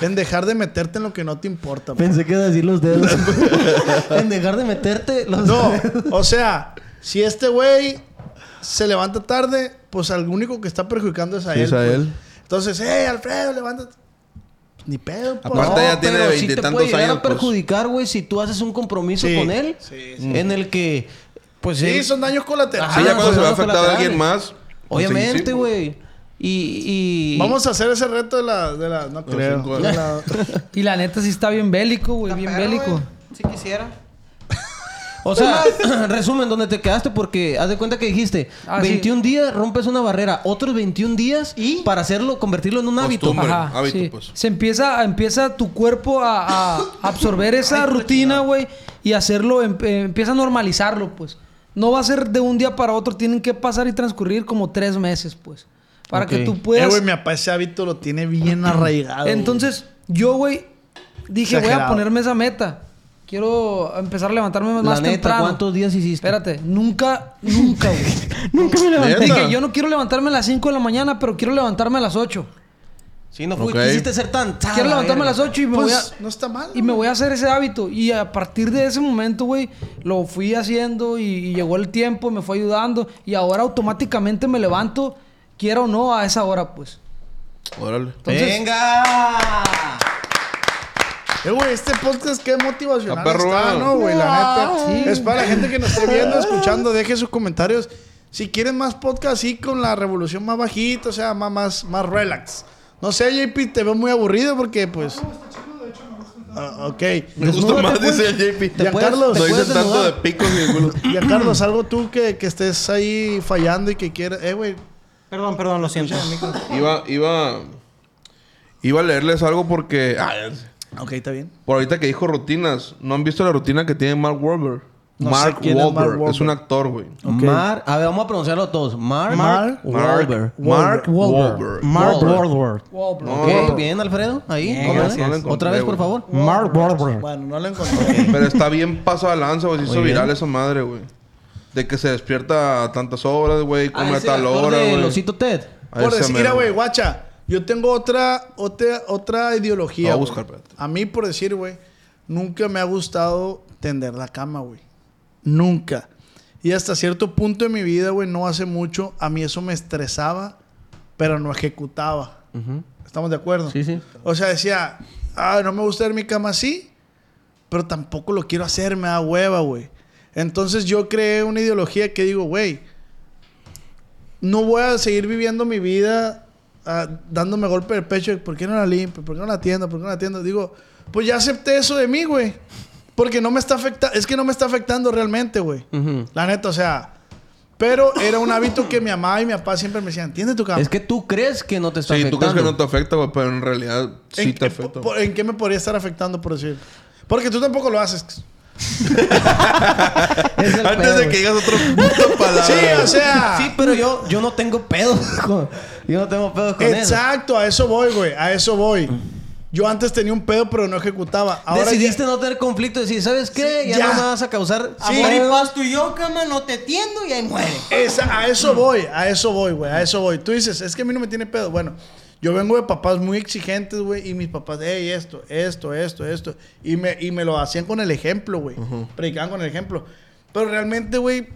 En dejar de meterte en lo que no te importa. pa. Pensé que iba a decir los dedos. en dejar de meterte los No, dedos. o sea, si este güey se levanta tarde, pues al único que está perjudicando es a Sí, él. es a pues. él. Entonces, hey, Alfredo, levántate. Ni pedo, pues. Aparte, ya tiene pero sí te veintitantos puede llegar años, a pues. perjudicar, güey, si tú haces un compromiso Sí, con él. sí, En el que, pues Sí, él- son daños colaterales. Sí, ya cuando se va a los afectar a alguien más. pues, Obviamente, güey. Y, y... Vamos a hacer ese reto de la... De la no creo. cinco De la- y la neta sí está bien bélico, güey. Bien bélico. güey. Si quisiera. O sea, resumen, donde te quedaste porque haz de cuenta que dijiste Ah, sí. 21 días rompes una barrera, otros 21 días ¿Y? para hacerlo, convertirlo en un hábito. Ajá, hábito, sí. pues. Se empieza, empieza tu cuerpo a, a absorber esa rutina, güey, y hacerlo, em- eh, empieza a normalizarlo, pues. No va a ser de un día para otro, tienen que pasar y transcurrir como tres meses, pues. Para Ok. que tú Eh, puedas. güey, mi papá ese hábito lo tiene bien arraigado. Entonces, yo, güey, dije, voy a Exagerado. ponerme esa meta. Quiero empezar a levantarme más La neta, temprano. ¿cuántos días hiciste? Espérate, nunca, nunca, güey. Nunca me levanté. Dije, yo no quiero levantarme a las 5 de la mañana, pero quiero levantarme a las 8. Sí, no fui, Ok. quisiste ser tan... Quiero levantarme a las 8 y me voy a... pues, no está mal. Y me voy a hacer ese hábito. Y a partir de ese momento, güey, lo fui haciendo y, y llegó el tiempo, me fue ayudando. Y ahora automáticamente me levanto, quiera o no, a esa hora, pues. Órale. Entonces, ¡Venga! Eh, güey, este podcast qué motivacional está, güey. ¿no, güey? La neta. Sí. Es para la gente que nos esté viendo, escuchando, deje sus comentarios. Si quieren más podcast así con la revolución más bajita, o sea, más, más, más relax. No sé, JP, te veo muy aburrido porque, pues... Ah, ok. Me gusta más, pues. dice el JP. Te Ya, Carlos. No dicen tanto de picos y de culo. Ya, Carlos, algo tú que, que estés ahí fallando y que quieras... Eh, güey, Perdón, perdón, lo siento. Iba, iba... Iba a leerles algo porque... ah, ok, está bien. por ahorita que dijo rutinas. ¿No han visto la rutina que tiene Mark Wahlberg? No Mark, es Mark Wahlberg. Es, un actor, güey. Ok. Mar... A ver, vamos a pronunciarlo todos. Mark... Mark- Wahlberg. Mark Wahlberg. Mark Wahlberg. Ok, bien, Alfredo. Ahí. Bien, otra vez. gracias. No lo encontré, Otra vez, por favor. Mark Wahlberg. Bueno, no lo encontré. Pero está bien paso de lanza, güey. Se hizo viral esa madre, güey. De que se despierta a tantas horas, güey. Ah, Come a tal hora, güey. Losito Ted. Por decir, mira, güey, guacha. Yo tengo otra, otra, otra ideología. Voy a buscar. A mí, por decir, güey, nunca me ha gustado tender la cama, güey. Nunca. Y hasta cierto punto de mi vida, güey, no hace mucho, a mí eso me estresaba, pero no ejecutaba. ¿Estamos de acuerdo? Sí, sí. O sea, decía, ah, no me gusta ver mi cama así, pero tampoco lo quiero hacer, me da hueva, güey. Entonces yo creé una ideología que digo, güey, no voy a seguir viviendo mi vida ah, dándome golpe de pecho. ¿Por qué no la limpio? ¿Por qué no la atiendo? ¿Por qué no la atiendo? Digo, pues ya acepté eso de mí, güey. Porque no me está afectando, es que no me está afectando realmente, güey. La neta, o sea. Pero era un hábito que mi mamá y mi papá siempre me decían, entiende tu cama. Es que tú crees que no te está Sí, tú crees que no afectando. te afecta, güey. Pero en realidad sí ¿En, te en- afecta. ¿En qué me podría estar afectando, por decir? Porque tú tampoco lo haces. Antes pedo, de que digas otra puta palabra. Sí, o sea. Sí, pero yo, yo no tengo pedos con... Yo no tengo pedos con eso. Exacto, a eso voy, güey. A eso voy. Yo antes tenía un pedo, pero no ejecutaba. Ahora Decidiste ya- no tener conflicto. Decir, ¿sabes qué? Sí, ya, ya. no me vas a causar... Sí. Amor y paz tú y yo, cama, no te tiendo y ahí muere. Esa- a eso voy, a eso voy, güey, a eso voy. Tú dices, es que a mí no me tiene pedo. Bueno, yo vengo de papás muy exigentes, güey, y mis papás, hey, esto, esto, esto, esto. Y me, y me lo hacían con el ejemplo, güey. Predicaban con el ejemplo. Pero realmente, güey,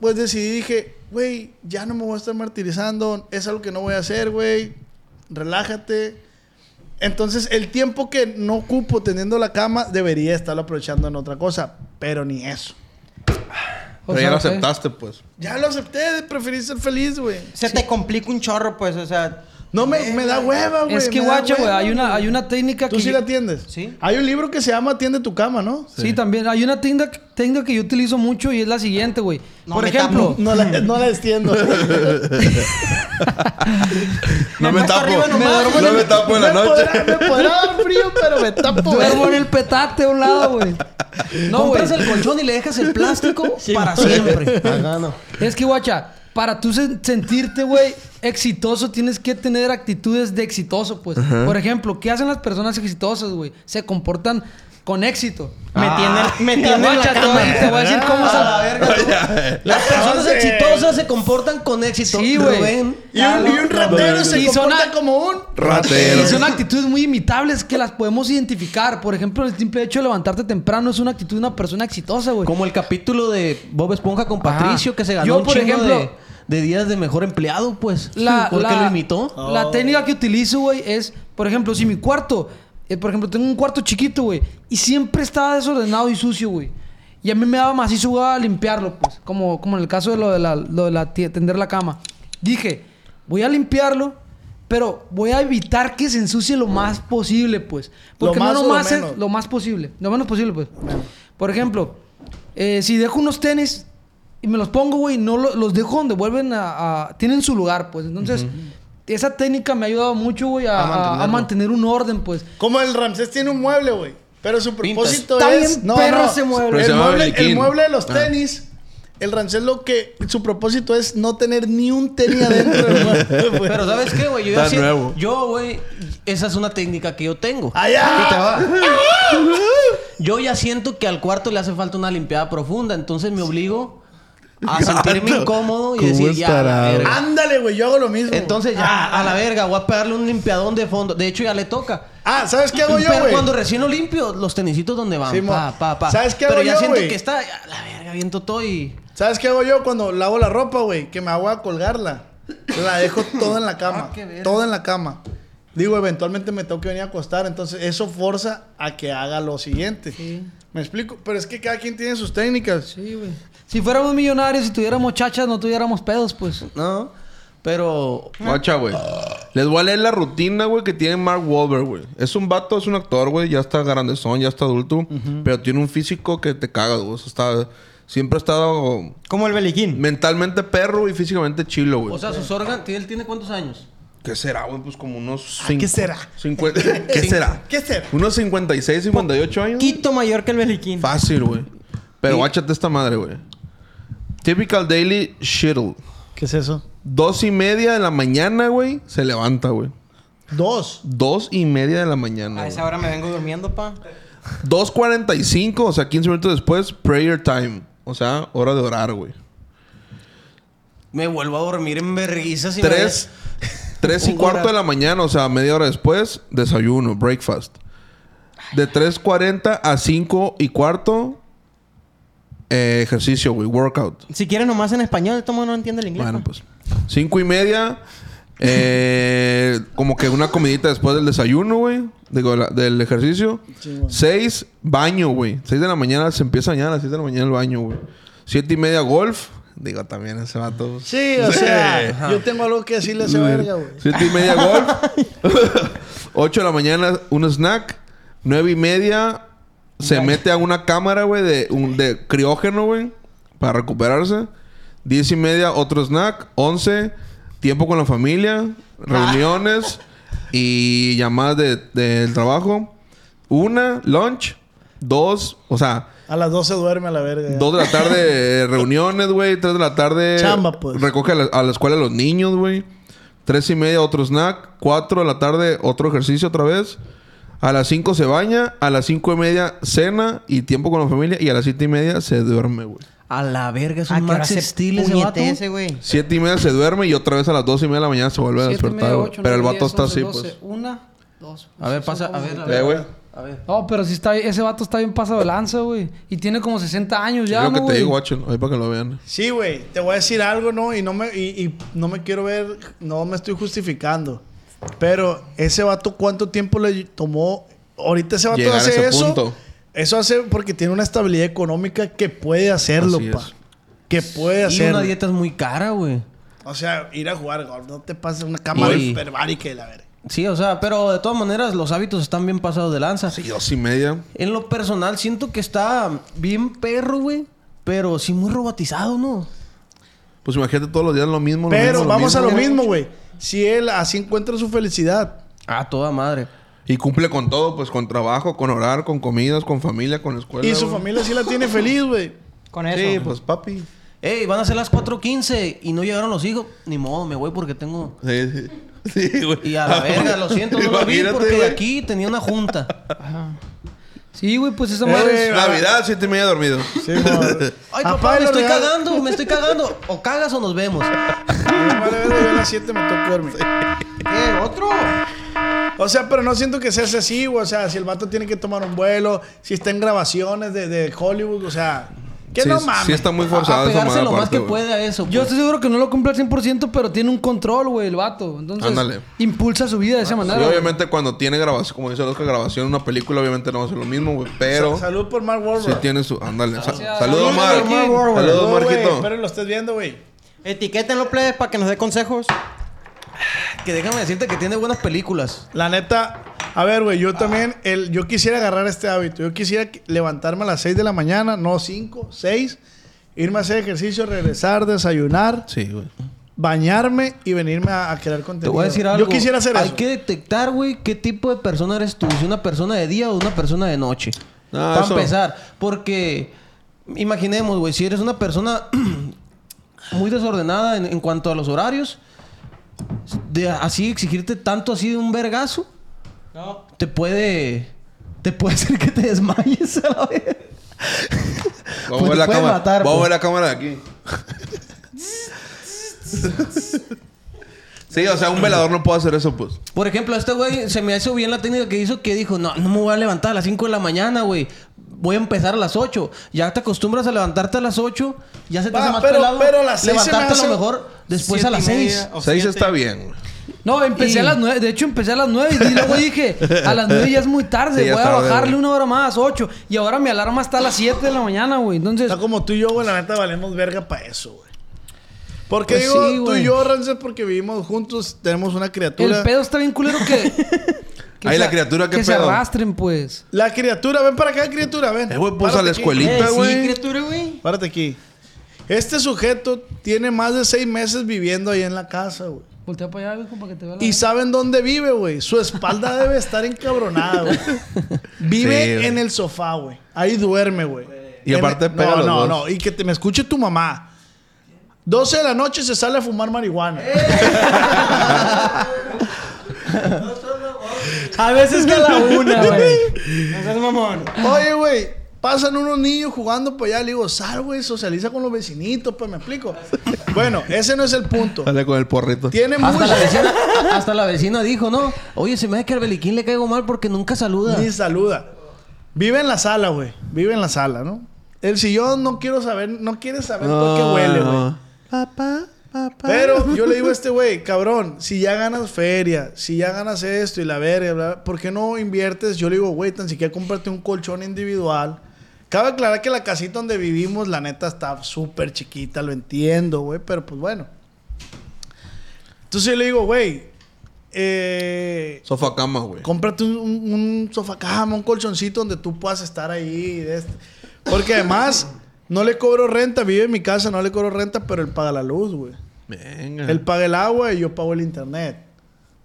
pues decidí, dije, güey, ya no me voy a estar martirizando, es algo que no voy a hacer, güey. Relájate. Entonces, el tiempo que no ocupo teniendo la cama, debería estarlo aprovechando en otra cosa. Pero ni eso. O Pero sea, ya lo ok. aceptaste, pues. Ya lo acepté, preferí ser feliz, güey. Se te complica un chorro, pues, o sea. No me, me da hueva, güey. Es que me da guacha, güey, hay una, hay una técnica ¿Tú que... sí la atiendes? Sí. Hay un libro que se llama Atiende tu cama, ¿no? Sí, también. Hay una técnica, técnica que yo utilizo mucho y es la siguiente, güey. No Por me ejemplo... tapo. No la, no la extiendo. No me acuesto tapo. No me tapo en la me, noche. podrá, me podrá dar frío, pero me tapo. Duermo en el petate a un lado, güey. No, güey. Compras el colchón y le dejas el plástico para siempre. Ajá, no. Es que, guacha, para tú sen- sentirte, güey, exitoso, tienes que tener actitudes de exitoso, pues. Por ejemplo, ¿qué hacen las personas exitosas, güey? Se comportan con éxito. Me tienen, me Y tienen en la guacha, te voy, a decir cómo A la se... verga, tú. Las personas exitosas se comportan con éxito. Sí, güey. Y un, y un ratero se Y comporta a- como un... Ratero. Y son actitudes muy imitables que las podemos identificar. Por ejemplo, el simple hecho de levantarte temprano es una actitud de una persona exitosa, güey. Como el capítulo de Bob Esponja con Ajá. Patricio que se ganó Yo, un por chingo ejemplo- de, de días de mejor empleado, pues. La, ¿Por qué la- lo imitó? La técnica que utilizo, güey, es, por ejemplo, si mi cuarto, por ejemplo, tengo un cuarto chiquito, güey, y siempre estaba desordenado y sucio, güey. Y a mí me daba macizo a limpiarlo, pues, como, como en el caso de lo de la, lo de la tender la cama. Dije, voy a limpiarlo, pero voy a evitar que se ensucie lo más posible, pues. ¿Lo Porque más no lo nomás es menos? lo más posible, lo menos posible, pues. Por ejemplo, eh, si dejo unos tenis y me los pongo, güey, no lo- los dejo donde vuelven a, a- tienen su lugar, pues. Entonces, esa técnica me ha ayudado mucho, güey, a, mantener un orden, pues. Como el Ramsés tiene un mueble, güey. Pero su propósito Está es. bien perro ese mueble. El mueble, el Beliquín. mueble de los Ah. tenis. El Ramsés lo que. Su propósito es no tener ni un tenis adentro del mueble, güey. Pero ¿sabes qué, güey? Yo ya Está siento- nuevo. Yo, güey, esa es una técnica que yo tengo. ¡Allá! Ahí te va. Yo ya siento que al cuarto le hace falta una limpiada profunda, entonces me obligo a sentirme incómodo y ¿Cómo decir, ya, a la estará, verga. Ándale, güey. Yo hago lo mismo. Entonces ya, a la verga, voy a pegarle un limpiadón de fondo. De hecho, ya le toca. Ah, ¿sabes qué hago yo, Pero güey? cuando recién lo limpio, los tenisitos donde van, Sí, mo. pa, pa, pa. ¿Sabes qué Pero hago ya yo, siento güey? que está, a la verga, viento todo y... ¿Sabes qué hago yo cuando lavo la ropa, güey? Que me hago a colgarla. La dejo toda en la cama. Ah, qué verga. toda en la cama. Digo, eventualmente me tengo que venir a acostar. Entonces, eso forza a que haga lo siguiente. ¿Me explico? Pero es que cada quien tiene sus técnicas. Sí, güey. Si fuéramos millonarios y tuviéramos chachas, no tuviéramos pedos, pues. No, pero... Guacha, güey. Les voy a leer la rutina, güey, que tiene Mark Wahlberg, güey. Es un vato, es un actor, güey. Ya está grandezón, ya está adulto. Pero tiene un físico que te caga, güey. O sea, está... Siempre ha estado Como el Beliquín. mentalmente perro y físicamente chilo, güey. O sea, sus órganos... ¿Él tiene cuántos años? ¿Qué será, güey? Pues como unos... Ah, cinco- ¿qué será? cincuenta- ¿Qué será? ¿Qué será? Unos 56, 58 años. Quito mayor que el Beliquín. Fácil, güey. Pero guáchate esta madre, güey. Typical Daily Shittle. ¿Qué es eso? Dos y media de la mañana, güey. Se levanta, güey. Dos. Dos y media de la mañana. A esa hora me vengo durmiendo, pa. 2.45, o sea, 15 minutos después, prayer time. O sea, hora de orar, güey. Me vuelvo a dormir en verguizas y me Tres, tres y cuarto de la mañana, o sea, media hora después, desayuno, breakfast. De 3.40 a 5 y cuarto, eh, ejercicio, güey, workout. Si quieres nomás en español, de todo modo no entiende el inglés. Bueno, pues. Cinco y media. eh, como que una comidita después del desayuno, güey. Digo, la- del ejercicio. Seis, baño, güey. Seis de la mañana se empieza a bañar a las seis de la mañana el baño, güey. Siete y media, golf. Digo, también ese vato. Sí, o sea, yo tengo algo que decirle a ese verga, güey. Siete y media, golf. Ocho de la mañana, un snack. Nueve y media, se mete a una cámara, güey, de, un- de criógeno, güey. Para recuperarse. Diez y media, otro snack. Once, tiempo con la familia. Reuniones. y llamadas de- del trabajo. Una, lunch. Dos, o sea... A las 12 duerme a la verga. ya. Dos de la tarde, reuniones, güey. Tres de la tarde. Chamba, pues. Recoge a la, a la escuela a los niños, güey. Tres y media, otro snack. Cuatro de la tarde, otro ejercicio otra vez. A las cinco se baña. A las cinco y media, cena y tiempo con la familia. Y a las siete y media se duerme, güey. A la verga, es ¿A un Max Steel ese vato. ese, güey? Siete y media se duerme y otra vez a las dos y media de la mañana se vuelve a Siete, despertar. media, güey. ocho, Pero el nueve, vato diez, está once, así, doce. pues. Una, dos. A ver, Son pasa, a ver, a Eh, ver. güey. A ver. No, pero sí está... Ese vato está bien pasado de lanza, güey. Y tiene como 60 años ya, Es lo ¿no, que te güey? digo, guacho. Ahí para que lo vean. Sí, güey. Te voy a decir algo, ¿no? Y no me, y, y no me quiero ver... No me estoy justificando. Pero ese vato, ¿cuánto tiempo le tomó? Ahorita ese vato Llegar a hace ese eso. punto. Eso hace porque tiene una estabilidad económica que puede hacerlo, Así pa. es. Que puede Y hacerlo. una dieta es muy cara, güey. O sea, ir a jugar golf. No te pases una cámara Y- hiperbárica y la verga. Sí, o sea, pero de todas maneras los hábitos están bien pasados de lanza. Sí, dos y media. En lo personal siento que está bien perro, güey. Pero sí muy robotizado, ¿no? Pues imagínate todos los días lo mismo. lo Pero lo vamos a lo mismo, güey. Si él así encuentra su felicidad. Ah, toda madre. Y cumple con todo, pues con trabajo, con horar, con comidas, con familia, con escuela. Y su güey. familia sí la tiene feliz, güey. Con eso. Sí, pues papi. Ey, van a ser las 4.15 y no llegaron los hijos. Ni modo, me voy porque tengo... Sí, sí. Sí, güey. Y a la verga, lo siento, no lo vi porque de aquí tenía una junta. Sí, güey, pues esa Eh, madre es... Navidad, siete y media dormido. Sí. Ay, papá, me estoy cagando, me estoy cagando. O cagas o nos vemos. Yo a las 7 me toco dormir. ¿Qué? ¿Otro? O sea, pero no siento que sea así, güey. O sea, si el vato tiene que tomar un vuelo, si está en grabaciones de, de Hollywood, o sea, que sí, no mames. Sí está muy A forzado esa pegarse lo más que güey. puede a eso. Yo pues. estoy seguro que no lo cumple al 100%, pero tiene un control, güey, el vato. Entonces, Ándale. impulsa su vida de esa manera. Sí, obviamente cuando tiene grabación, como dice Oscar, grabación en una película, obviamente no va a ser lo mismo, güey. Pero Sa- Salud por Mark sí Wahlberg. tiene su... Ándale. Saludos, Salud, Mar. Mark Saludos. Marquito. Espero lo estés viendo, güey. Etiquétenlo, plebes, para que nos dé consejos. Que déjame decirte que tiene buenas películas. La neta, A ver, güey, yo también, el, yo quisiera agarrar este hábito. Yo quisiera levantarme a las 6 de la mañana, no 5, 6, irme a hacer ejercicio, regresar, desayunar, Sí, güey. bañarme y venirme a, a crear Te contenido. voy a decir algo. Yo quisiera hacer Hay eso. que detectar, güey, qué tipo de persona eres tú. Si una persona de día o una persona de noche. Ah, Para eso- empezar. Porque, imaginemos, güey, si eres una persona muy desordenada en, en cuanto a los horarios, de así exigirte tanto así de un vergazo, No. te puede... Te puede hacer que te desmayes a la vez. Vamos a Pues ver te la cámara. matar, Vamos a pues. ver la cámara de aquí. sí, o sea, un velador no puede hacer eso, pues. Por ejemplo, a este güey se me hizo bien la técnica que hizo que dijo, no, no me voy a levantar a las 5 de la mañana, güey. Voy a empezar a las 8. Ya te acostumbras a levantarte a las 8. Ya se te Va, hace más pero- pelado. pero a las seis se me Levantarte a hace- lo mejor después a las y 6. media. O Seis siete. está bien. No, empecé Y- a las nueve. De hecho, empecé a las nueve y luego dije, a las nueve ya es muy tarde. Sí, voy a bajarle güey. una hora más, ocho. Y ahora mi alarma está a las 7 de la mañana, güey. Entonces, Está como tú y yo, güey, la neta valemos verga para eso, güey. Porque Pues digo sí, tú güey. y yo, Rances, porque vivimos juntos, tenemos una criatura. el pedo está bien culero que... que Ay, se- la criatura, ¿qué Que se pedo? arrastren, pues. La criatura, ven para acá, criatura, ven. Eh, güey, pues a la aquí. escuelita, Eh, sí, güey. criatura, güey. Párate aquí. Este sujeto tiene más de seis meses viviendo ahí en la casa, güey. Voltea para allá, güey, para que te vea la... Y saben dónde vive, güey. Su espalda debe estar encabronada, güey. Vive Sí, güey. en el sofá, güey. Ahí duerme, güey. Y En aparte el- pega No, los no, dos. no. Y que te me escuche tu mamá. 12 de la noche se sale a fumar marihuana. A veces que a la una, güey. No seas mamón. Oye, güey, pasan unos niños jugando por allá. Le digo, sal, güey, socializa con los vecinitos, pues me explico. Bueno, ese no es el punto. Sale con el porrito. Tiene Hasta mucho. la, vecina, hasta la vecina dijo, ¿no? Oye, se me hace que al Beliquín le caigo mal porque nunca saluda. Ni saluda. Vive en la sala, güey. Vive en la sala, ¿no? El sillón no quiero saber, no quiere saber por qué huele, güey. Papá, papá. Pero yo le digo a este güey, cabrón, si ya ganas feria, si ya ganas esto y la verga, bla, ¿por qué no inviertes? Yo le digo, güey, tan siquiera cómprate un colchón individual. Cabe aclarar que la casita donde vivimos, la neta, está súper chiquita, lo entiendo, güey, pero pues bueno. Entonces yo le digo, güey, eh, Sofá cama, güey. cómprate un, un, un sofá cama, un colchoncito donde tú puedas estar ahí. de este. Porque además, no le cobro renta, vive en mi casa, no le cobro renta, pero él paga la luz, güey. Venga. Él paga el agua y yo pago el internet.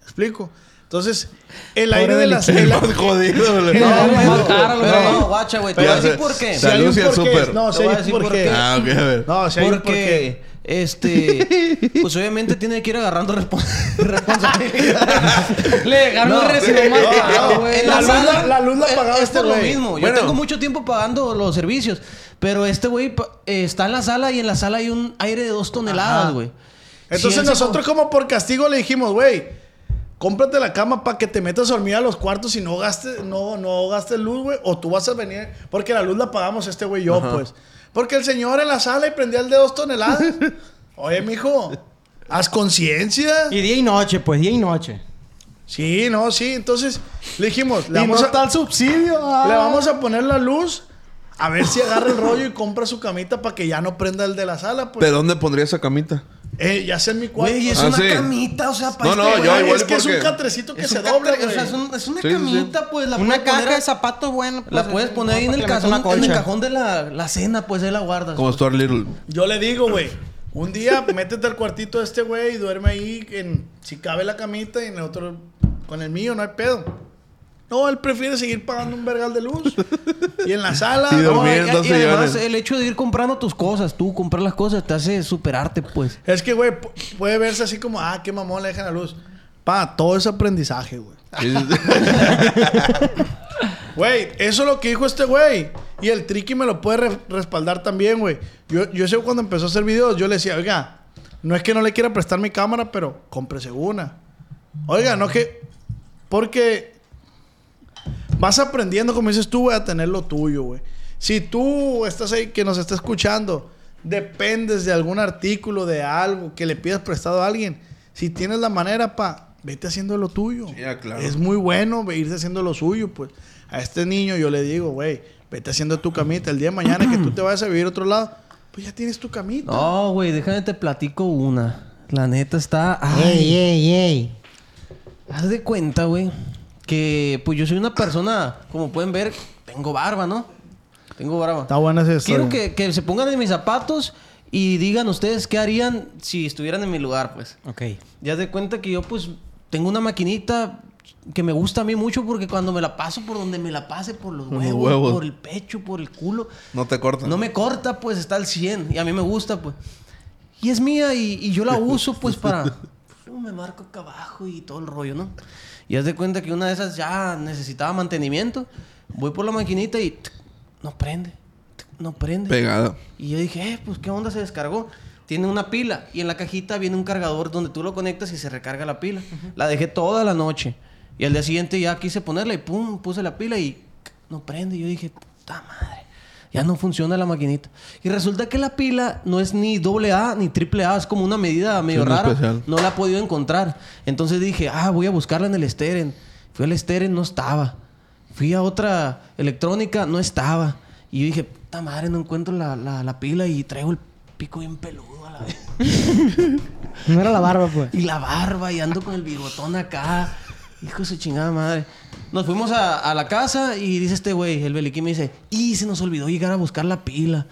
¿Me explico? Entonces, el Pobre aire de las... El- Más jodido, güey. No, No, güey. no, guacha, güey. Te voy a decir sé. por qué. Salud hay un. No, si decir por qué. Ah, ok, a ver. No, si hay un porqué. Porque, este, pues obviamente tiene que ir agarrando respon- responsabilidad. Le dejaron No, no, no, La la- la luz la es- pagaba es este por lo güey. mismo. Yo tengo mucho tiempo pagando los servicios. Pero este güey eh, está en la sala y en la sala hay un aire de dos toneladas, güey. Entonces Sí, nosotros como por castigo le dijimos, güey, cómprate la cama para que te metas a dormir a los cuartos y no gastes, no, no gastes luz, güey. O tú vas a venir, porque la luz la pagamos este güey yo, pues. Porque el señor en la sala y prendía el de dos toneladas. Oye, mijo, haz conciencia. Y día y noche, pues, día y noche. Sí, no, sí. Entonces le dijimos, le Y vamos, no a, el subsidio. ah. le vamos a poner la luz. A ver si agarra el rollo y compra su camita para que ya no prenda el de la sala, pues. ¿Pero dónde pondría esa camita? Eh, ya sea en mi cuarto. Güey, es Ah, una sí. camita, o sea, para No, no, este yo güey. igual es que es un catrecito que se un dobla, catre- güey. O sea, es, un- es una Sí, sí, sí. camita, pues. La Una caja poner- de zapatos, bueno. pues, La puedes poner ahí en el cajón, en el cajón de la, la cena, pues ahí la guardas. Como Stuart Little. Yo le digo, güey, un día métete al cuartito de este güey y duerme ahí en, si cabe la camita y en el otro con el mío, no hay pedo. No, él prefiere seguir pagando un vergal de luz. y en la sala, Y no, dormir. y- Durmiendo y, además el hecho de ir comprando tus cosas, tú comprar las cosas, te hace superarte, pues. es que, güey, pu- puede verse así como, ah, qué mamón le dejan la luz. Pa, todo es aprendizaje, güey. Güey, eso es lo que dijo este güey. Y el Tricky me lo puede re- respaldar también, güey. Yo, yo sé cuando empezó a hacer videos, yo le decía, oiga, no es que no le quiera prestar mi cámara, pero cómprese una. Oiga, no que... Porque vas aprendiendo, como dices tú, güey, a tener lo tuyo, güey. Si tú estás ahí, que nos está escuchando, dependes de algún artículo, de algo, que le pidas prestado a alguien, si tienes la manera, pa, vete haciendo lo tuyo. Sí, ah, claro. Es muy bueno irse haciendo lo suyo, pues. A este niño yo le digo, güey, vete haciendo tu camita. El día de mañana que tú te vayas a vivir a otro lado, pues ya tienes tu camita. No, güey, déjame te platico una. La neta está. Ey, Ay, ey, ey. haz de cuenta, güey, que pues yo soy una persona, como pueden ver, tengo barba, ¿no? Tengo barba. Está buena esa historia. Quiero que, que se pongan en mis zapatos y digan ustedes qué harían si estuvieran en mi lugar, pues. Ok. Ya de cuenta que yo, pues, tengo una maquinita que me gusta a mí mucho porque cuando me la paso por donde me la pase, por los huevos, por el pecho, por el culo, No te cortan. no me corta, pues, está al 100 y a mí me gusta, pues. Y es mía y, y yo la uso, pues, para... pues, me marco acá abajo y todo el rollo, ¿no? Y haz de cuenta que una de esas ya necesitaba mantenimiento. Voy por la maquinita y... tic, no prende. tic, no prende. Pegada. Y yo dije, eh, pues qué onda se descargó. Tiene una pila y en la cajita viene un cargador donde tú lo conectas y se recarga la pila. La dejé toda la noche. Y al día siguiente ya quise ponerla y pum, puse la pila y no prende. Y yo dije, puta madre, ya no funciona la maquinita. Y resulta que la pila no es ni doble A ni triple A, es como una medida medio rara. especial. No la he podido encontrar. Entonces dije, ah, voy a buscarla en el Steren. Fui al Steren, no estaba. Fui a otra electrónica, no estaba. Y yo dije, puta madre, no encuentro la, la, la pila y traigo el pico bien peludo a la vez. No era la barba, pues. Y la barba y ando con el bigotón acá. Hijo de su chingada madre. Nos fuimos a, a la casa y dice este güey, el Beliquín me dice, y se nos olvidó llegar a buscar la pila.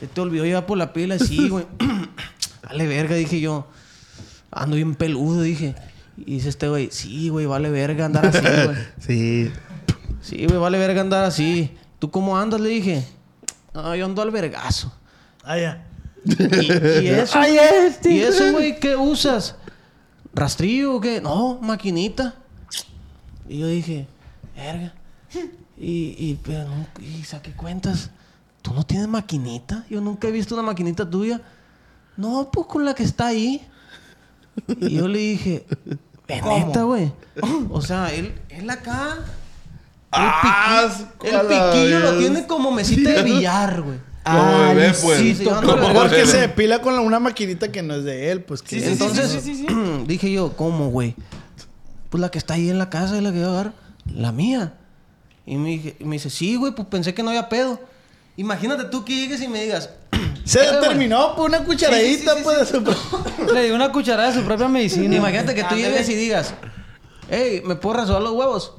Se te olvidó llegar por la pila, sí, güey. vale verga, dije yo. Ando bien peludo, dije. Y dice este güey, sí, güey, vale verga andar así, güey. Sí. Sí, güey, vale verga andar así. ¿Tú cómo andas? Le dije. No, yo ando al vergazo. Ah, ya. ¿Y, y eso? Ay, este. ¿Y eso, güey? ¿Qué usas? ¿Rastrillo o qué? No, maquinita. Y yo dije, verga. Y, y, pero no, y saqué cuentas. ¿Tú no tienes maquinita? Yo nunca he visto una maquinita tuya. No, pues con la que está ahí. Y yo le dije, "¿Es neta, güey. O sea, él, él acá. El, piqui- el piquillo lo tiene como mesita de billar, güey. Como bebé, pues. sí, sí. Porque se depila con una maquinita que no es de él, pues que Entonces, dije yo, ¿cómo, güey? Pues la que está ahí en la casa es la que voy a agarrar. La mía. Y me, dije- y me dice, sí, güey, pues pensé que no había pedo. Imagínate tú que llegues y me digas, se Eh, güey. determinó por una cucharadita, Sí, sí, sí, pues. de sí, su- Le dio una cucharada de su propia medicina. imagínate que tú llegues y digas, hey, ¿me puedo rasurar los huevos?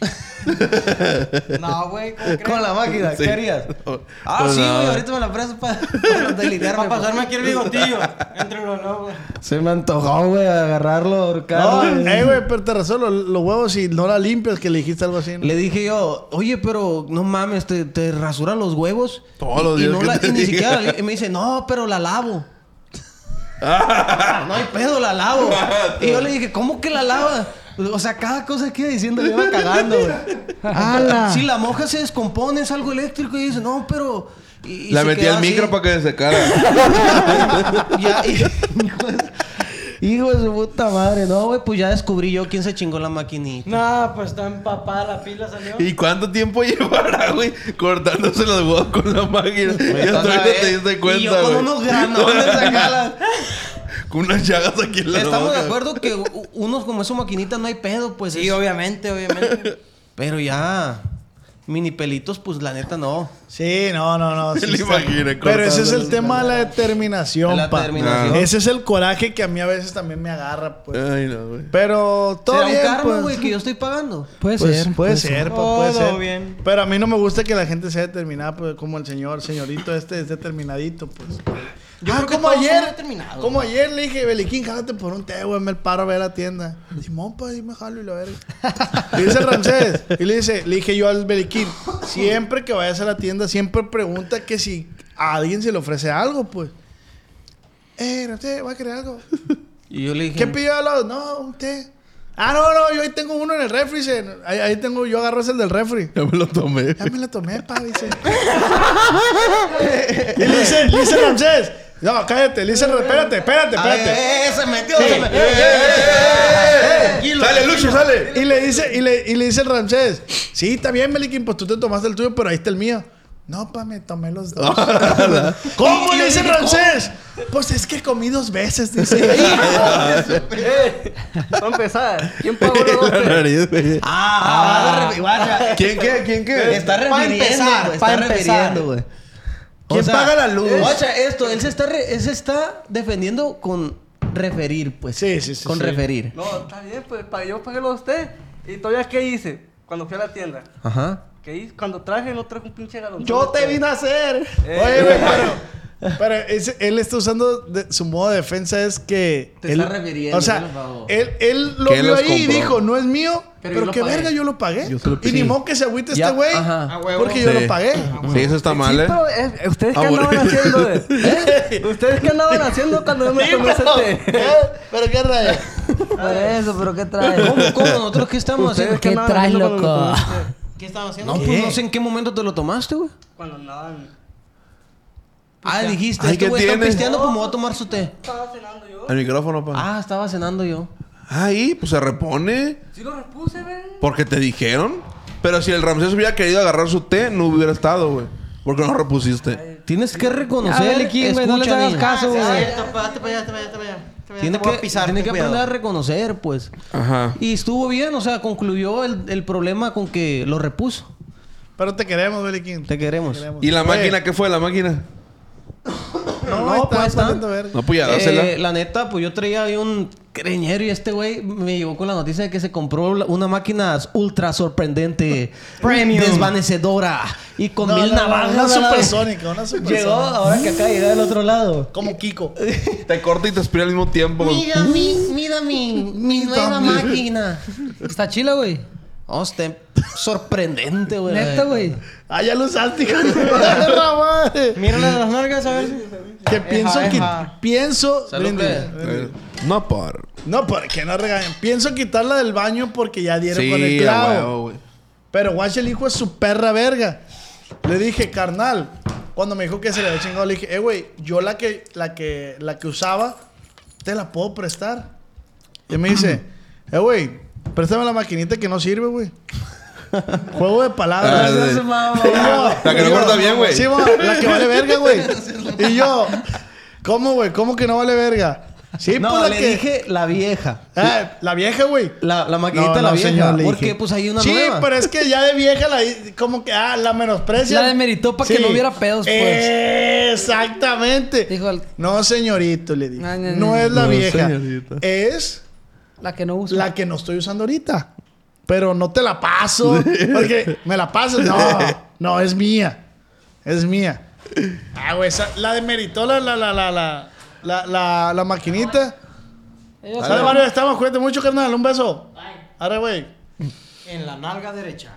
No, güey. Con la máquina, Sí. ¿qué harías? O- Ah, sí, güey, ahorita me la presto para, para delinearme. Para pasarme aquí el bigotillo. Entre los lobos. Se me antojó, güey, agarrarlo, No, ahorcarlo. eh, güey, pero te razón los, huevos y no la limpias, que le dijiste algo así. ¿no? Le dije yo, oye, pero no mames, te, te rasura los huevos. Todos Y- los y días no que la- te y ni siquiera la y me dice, no, pero la lavo. no hay pedo, la lavo. y yo le dije, ¿cómo que la lava? O sea, cada cosa que iba diciendo le iba cagando, güey. Si la moja se descompone, es algo eléctrico. Y dice, no, pero. Y, y La metí al así. micro para que se secara. Ya, y- Hijo de su puta madre. No, güey, pues ya descubrí yo quién se chingó la maquinita. No, pues está empapada la pila, salió. ¿Y cuánto tiempo llevará, güey? Cortándose los huevos con la máquina. Güey, Y hasta estás a ahorita ver. te diste cuenta, Y yo con güey. unos granones acá. Con unas llagas aquí en la Estamos de acuerdo que unos como su maquinita no hay pedo, pues. Sí, es- obviamente, obviamente. Pero ya. Mini pelitos, pues la neta no. Sí, no, no, no. sí imaginé Pero ese es el tema de la determinación, La pa. determinación. Ese es el coraje que a mí a veces también me agarra, pues. Ay, no, güey. Pero todo ¿Será bien, un karma, pues. güey, que yo estoy pagando? Puede Pues, ser. puede ser, pa, puede Todo ser. bien. Pero a mí no me gusta que la gente sea determinada, pues, como el señor, señorito este es determinadito, pues. Yo ah, creo como ayer, son determinados. como ayer le dije, Beliquín, jálate por un té, güey, me el paro a ver la tienda. Simón, pues, ahí me jalo y la verga. Le dice Ramsés, y le dice, le dije yo al Beliquín, siempre que vayas a la tienda, siempre pregunta que si a alguien se le ofrece algo, pues. Eh, Ramsés, ¿va a querer algo? Y yo le dije. ¿Qué pidió al lado? No, un té. Ah, no, no, yo ahí tengo uno en el refri. se- Ahí, ahí tengo, yo agarro ese el del refri. Ya me lo tomé. Ya me lo tomé, pa, dice. y le dice, le dice Ramsés. No, cállate, le dice, espérate, espérate, espérate. ¡Eh, se metió! se metió. ¡Sale, Lucho, sale! Y le dice, y le, y le dice el Ramsés, sí, está bien, Meliquín, pues tú te tomaste el tuyo, pero ahí está el mío. No, pa, me tomé los dos. ¿Cómo Y le dice dije, Ramsés? Pues es que comí dos veces, dice. Para empezar, ¿quién pagó los dos? Ah, ah, guacha. ¿Quién qué? ¿Quién qué? Está refiriendo, güey. Está refiriendo, güey. ¿Quién paga la luz? Guacha, esto, él se está, re- él se está defendiendo con referir, pues. Sí, sí, sí, Con sí. referir. No, está bien, pues pa- yo pagué los usted. Y todavía, ¿qué hice? Cuando fui a la tienda. Ajá. ¿Qué hice? Cuando traje, no traje un pinche galón. Yo te vine a hacer. Eh, Oye, güey, pero, pero él está usando de- su modo de defensa es que. Te él, está refiriendo, O sea, por favor. él, él lo vio ahí y dijo, no es mío, Pero pero, yo lo qué pagué. verga, yo lo pagué. Yo lo- y ni modo que se agüite Ya, este güey. Porque yo lo pagué. Sí, eso está mal, Sí, ¿eh? pero eh, ¿ustedes qué andaban haciendo? eh? ¿Eh? ¿Ustedes qué andaban haciendo cuando yo me tomé ese té? pero qué. Por eso, pero ¿qué trae? ¿Cómo, cómo? ¿Nosotros qué estamos ¿Ustedes haciendo? qué ¿Qué andaban traes, loco? ¿Qué estaban haciendo? No, pues no sé en qué momento te lo tomaste, güey. Cuando andaban... Ah, dijiste, Ay, este ¿qué güey está pisteando, pues me voy a tomar su té. Estaba cenando yo. El micrófono, pa. Ah, estaba cenando yo. Ahí, pues se repone. Sí lo repuse, ven. Porque te dijeron. Pero si el Ramsés hubiera querido agarrar su té, no hubiera estado, güey. Porque no repusiste. Tienes que reconocer, quién, güey, no escucha, hagas caso, güey. Ah, sí, Vete para allá, vete para allá, Tiene te voy que, a pisar, tiene que cuidado. aprender a reconocer, pues. Ajá. Y estuvo bien, o sea, concluyó el, el problema con que lo repuso. Pero te queremos, Beliquín. Te queremos. ¿Y la Oye, máquina? ¿Qué fue la máquina? No, No, está pues. No, pues ya Eh, dásela. la neta, pues yo traía ahí un creñero y este güey me llegó con la noticia de que se compró una máquina ultra sorprendente, Premium. desvanecedora y con No, mil no, no, navajas. Una supersónica, una Llegó supersónica. ahora que acaba de llegar del otro lado. Como Kiko. Te corta y te aspira al mismo tiempo. Mira mi, mira mi, mi nueva máquina. Está chila, güey. Oh, está sorprendente, güey. Neta, güey. Ah, ya lo usaste, hijo de perra madre. Mírale las nalgas a ver si... Que pienso Eja, que... Pienso... Brindis, brindis. Eh, No por. No, porque no regañen. Pienso quitarla del baño porque ya dieron Sí, con el clavo. güey. Pero guache, el hijo es su perra verga. Le dije, carnal, cuando me dijo que se le había chingado, le dije, eh, güey, yo la que, la que, la que usaba, te la puedo prestar. Y me dice, eh, güey, préstame la maquinita que no sirve, güey. Juego de Ah, palabras. sí. Y yo- La que no corta bien, güey. Sí, la que vale verga, güey. Y yo, ¿cómo, güey? ¿Cómo que no vale verga? Sí, No, pues la le que... dije la vieja. Ah, la vieja, güey. La, la maquinita No, la no, vieja. señor, le porque dije. pues hay una sí, nueva. pero es que ya de vieja la como que ah, la menosprecia. La demeritó para que no hubiera pedos, pues. Exactamente. Dijo el- No, señorito, le dije. No, No, no, no. es la No, vieja. señorita. Es La que no usa. la que no estoy usando ahorita. Pero no te la paso. Porque me la pasas. No, no, es mía. Es mía. Ah, güey, esa- la demeritó la, la, la, la, la, la, la, la maquinita. Sale. Mario, estamos. Cuídate mucho, carnal. Un beso. Arre, güey. En la nalga derecha.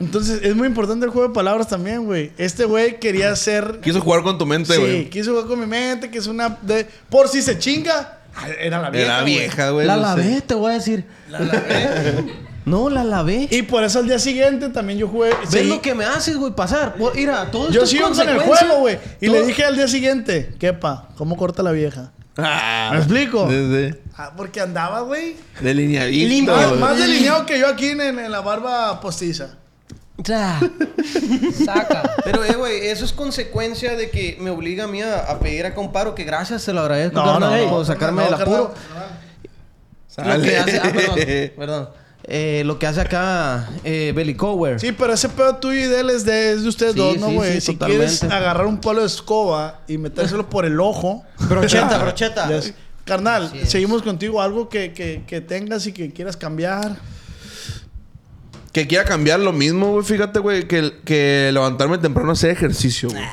Entonces, es muy importante el juego de palabras también, güey. Este güey quería ser... Quiso jugar con tu mente, Sí, güey. quiso jugar con mi mente, que es una... De... Por si se chinga. Era la vieja, Era güey. vieja, güey. la no sé. lavé, te voy a decir. La lavé. no, la lavé. Y por eso al día siguiente también yo jugué... ¿Ves lo que me haces, güey? Pasar. Mira, todo esto Yo sigo con el juego, güey. Y Todo- le dije al día siguiente, ¿quepa? ¿Cómo corta la vieja? Ah, ¿Me explico? Sí, sí. Ah, porque andaba, güey. Delineadito. Más, más delineado que yo aquí en, en la barba postiza. Ya. Saca. Pero, eh, güey, eso es consecuencia de que me obliga a mí a, a pedir acá un paro. Que gracias, se lo agradezco, No, carnal, no, por no, sacarme del apuro. Lo que hace... Ah, Sale. perdón. Perdón. Eh, lo que hace acá eh, Belly Cower. Sí, pero ese pedo tuyo y de él es de, es de ustedes Sí, dos, ¿no, güey? sí, si totalmente. quieres agarrar un palo de escoba y metérselo por el ojo... Brocheta, brocheta. Carnal, seguimos contigo. Algo que, que, que tengas y que quieras cambiar. Que quiera cambiar lo mismo, güey. Fíjate, güey, que, que levantarme temprano a hacer ejercicio, güey.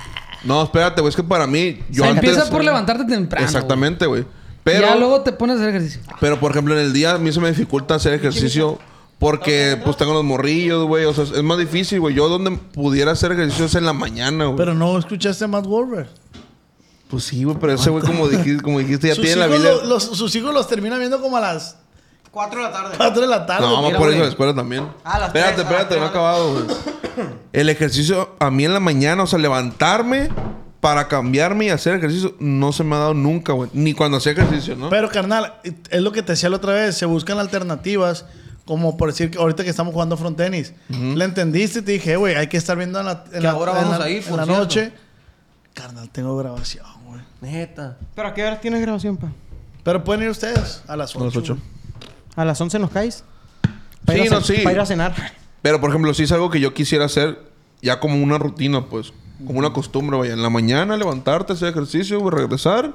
No, espérate, güey. Es que para mí, yo Se antes... empieza por levantarte temprano. Exactamente, güey. Pero, Ya luego te pones a hacer ejercicio. pero, por ejemplo, en el día a mí se me dificulta hacer ejercicio porque, pues, tengo los morrillos, güey. O sea, es más difícil, güey. Yo donde pudiera hacer ejercicio es en la mañana, güey. Pero no escuchaste a Matt Wolver. Pues sí, güey. Pero ese güey, como dijiste, como dijiste ya Sus tiene la vida... lo- los, sus hijos los termina viendo como a las 4 de la tarde. 4 de la tarde. No, vamos mira, por eso a la escuela también. Ah, a las espérate, tres, espérate, no he tres. acabado, güey. El ejercicio a mí en la mañana, o sea, levantarme para cambiarme y hacer ejercicio, no se me ha dado nunca, güey. Ni cuando hacía ejercicio, ¿no? Pero, carnal, es lo que te decía la otra vez. Se buscan alternativas. Como por decir que ahorita que estamos jugando front tenis. Le entendiste y te dije, "Eh, güey, hay que estar viendo en la, en Que la- ahora en vamos la- a ir, en por la cierto. noche. Carnal, tengo grabación, güey. Neta. ¿Pero a qué hora tienes grabación, pa? Pero pueden ir ustedes a las 8. A las ocho. ¿A las 11 nos caes? Sí, ir a no, sí. Para ir a cenar. Pero, por ejemplo, sí es algo que yo quisiera hacer ya como una rutina, pues. Como una costumbre, vaya. En la mañana levantarte, hacer ejercicio, güey, regresar.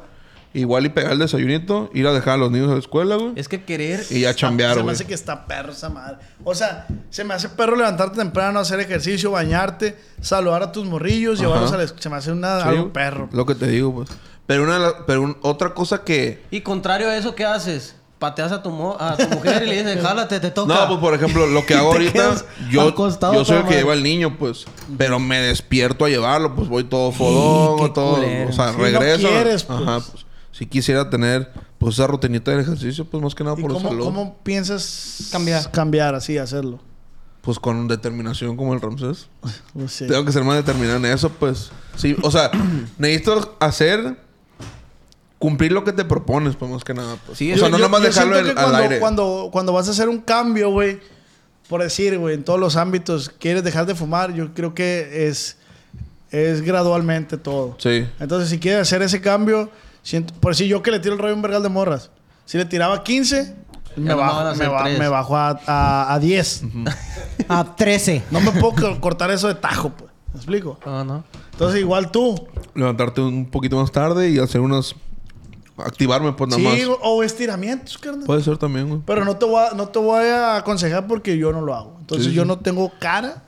igual y pegar el desayunito, ir a dejar a los niños a la escuela, güey. Es que querer... Y ya chambear, Se me güey. hace que está perro esa madre. O sea, se me hace perro levantarte temprano, hacer ejercicio, bañarte, saludar a tus morrillos, llevarlos a la escuela. Se me hace una, Sí, algo güey. perro. Lo que te digo, pues. Pero una pero un- otra cosa que... Y contrario a eso, ¿qué haces? Pateas a tu, mo- a tu mujer y le dices, jálate, te toca. No, pues por ejemplo, lo que hago ahorita, yo, yo soy el que madre. lleva al niño, pues. Pero me despierto a llevarlo, pues voy todo fodón, todo. culero. O sea, Si no regreso. quieres, pues. Ajá, pues. Si quisiera tener, pues, esa rutinita del ejercicio, pues más que nada ¿Y por cómo, salud. cómo piensas Cambiar. cambiar así, hacerlo? Pues con determinación como el Ramsés. Pues sí. Tengo que ser más determinado en eso, pues. Sí, o sea, necesito hacer. Cumplir lo que te propones, pues más que nada. Pues. Sí, o sea, yo- no Yo- nomás yo dejarlo al cuando, aire. Cuando, cuando vas a hacer un cambio, güey, por decir, güey, en todos los ámbitos, quieres dejar de fumar, yo creo que es, es gradualmente todo. Sí. Entonces, si quieres hacer ese cambio, siento, por si yo que le tiro el rollo a un vergal de morras, si le tiraba 15, me, no bajo, me, ba- bajo a, a, a 10. A 13. No me puedo co- cortar eso de tajo, pues. ¿Me explico? No, no. Entonces, igual tú. Levantarte un poquito más tarde y hacer unas. Activarme, pues nada Sí, más. o estiramientos, carnal. Puede ser también, güey. Pero no te, voy a, no te voy a aconsejar porque yo no lo hago. Entonces Sí, yo sí. no tengo cara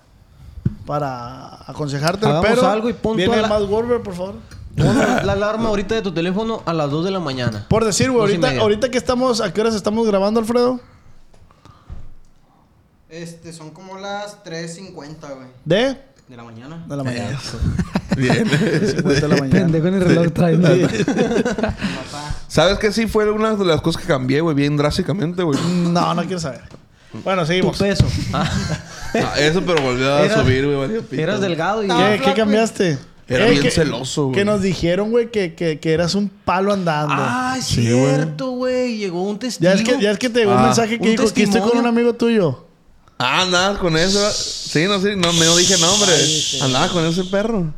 para aconsejarte. Hagamos Pero algo y pon viene toda la- más Wolver, por favor. Pon la alarma ahorita de tu teléfono a las 2 de la mañana. Por decir, güey, Dos y ahorita, media. ahorita que estamos, ¿a qué horas estamos grabando, Alfredo? Este, son como las 3.50, güey. De, De la mañana. de la mañana. Bien. 50 de la mañana. Pendejo en el reloj trae. ¿Sabes qué? Sí, fue una de las cosas que cambié, güey, bien drásticamente, güey. No, no quiero saber. Bueno, Tu seguimos. peso. Ah, eso, pero volvió a Eras- subir, güey. eras delgado y... ¿Qué, ¿Qué cambiaste? Era Eh, bien que- celoso, güey. Que nos dijeron, güey, que, que, que eras un palo andando. Ah, es Sí, güey. cierto, güey. Llegó un testigo. ya, es que, ya es que te llegó un Ah. mensaje que Un dijo que estoy con testimonio. un amigo tuyo. Ah, andabas con eso. Sí, no, sí, no, no dije nombre. Andaba con ese perro.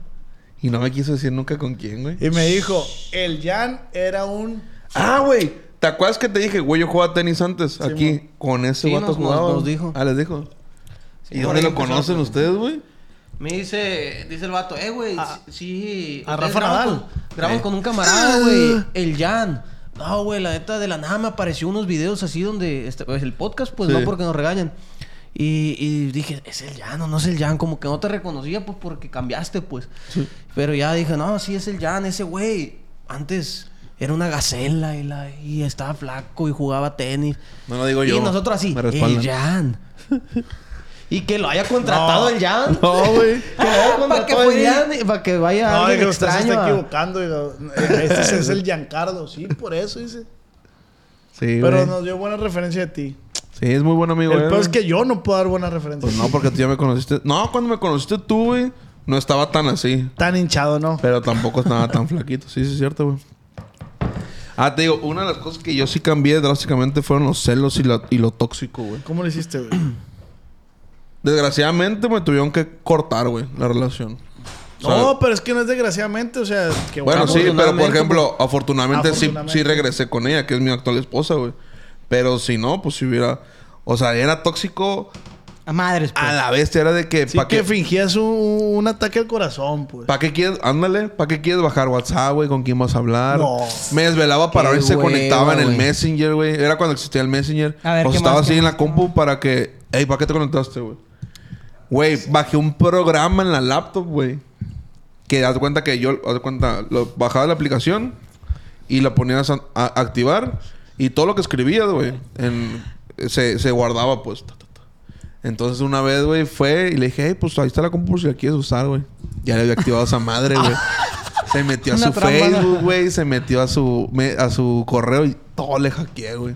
Y no me quiso decir nunca con quién, güey. Y me dijo, el Jan era un... Ah, güey. ¿Te acuerdas que te dije, güey, yo jugaba tenis antes? aquí, con ese Sí, vato jugaba. nos dijo. Ah, les dijo. ¿Y dónde lo conocen ustedes, güey? Me dice, dice el vato, eh, güey, A- sí, a Rafa graban Nadal. con- Graban Eh. con un camarada, güey, el Jan. No, güey, la neta de la nada me apareció unos videos así donde, este, pues, el podcast, pues Sí. no porque nos regañan. Y, y dije, es el Jan o no es el Jan, como que no te reconocía, pues porque cambiaste, pues. Pero ya dije, no, sí es el Jan, ese güey. Antes era una gacela y, la, y estaba flaco y jugaba tenis. No lo digo yo. Y nosotros así, el. Jan. y que lo haya contratado el Jan. No, güey. Que lo haya contratado el Jan y para que vaya No, alguien digo, usted se extraño. está a- equivocando. eh, Este es el Giancardo. Sí, por eso dice. Sí, Pero güey. nos dio buena referencia de ti. Sí, es muy buen amigo. El él, peor es que yo no puedo dar buena referencia. Pues no, porque tú ya me conociste. No, cuando me conociste tú, güey, no estaba tan así. Tan hinchado, ¿no? Pero tampoco estaba tan flaquito. Sí, sí, es cierto, güey. Ah, te digo, una de las cosas que yo sí cambié drásticamente fueron los celos y, la- y lo tóxico, güey. ¿Cómo lo hiciste, güey? Desgraciadamente me tuvieron que cortar, güey, la relación. O sea, no, pero es que no es desgraciadamente. O sea, que Bueno, sí, pero por ejemplo, afortunadamente, sí, Afortunadamente. sí regresé con ella, que es mi actual esposa, güey. Pero si no, pues si hubiera. O sea, era tóxico A madres, pues. a la bestia. Era de que. Sí ¿Para que qué, fingías un, un ataque al corazón, pues. ¿pa qué quieres? Ándale. ¿Para qué quieres bajar WhatsApp, güey? ¿Con quién vas a hablar? No. Me desvelaba para Qué ver si se conectaba en el. Messenger, güey. Era cuando existía el Messenger. A ver, o ¿qué estaba más, así qué en más, la compu para que. Ey, ¿para qué te conectaste, güey? Güey, bajé un programa en la laptop, güey. Que haz cuenta que yo, haz cuenta, lo, bajaba la aplicación y la ponías a, a activar y todo lo que escribías, güey, se, se guardaba, pues. ta, ta, ta. Entonces una vez, güey, fue y le dije, hey, pues ahí está la compu si la quieres usar, güey. Ya le había activado esa madre, güey. Se metió a su. Facebook, güey. Se metió a su, me- a su correo y todo le hackeé, güey.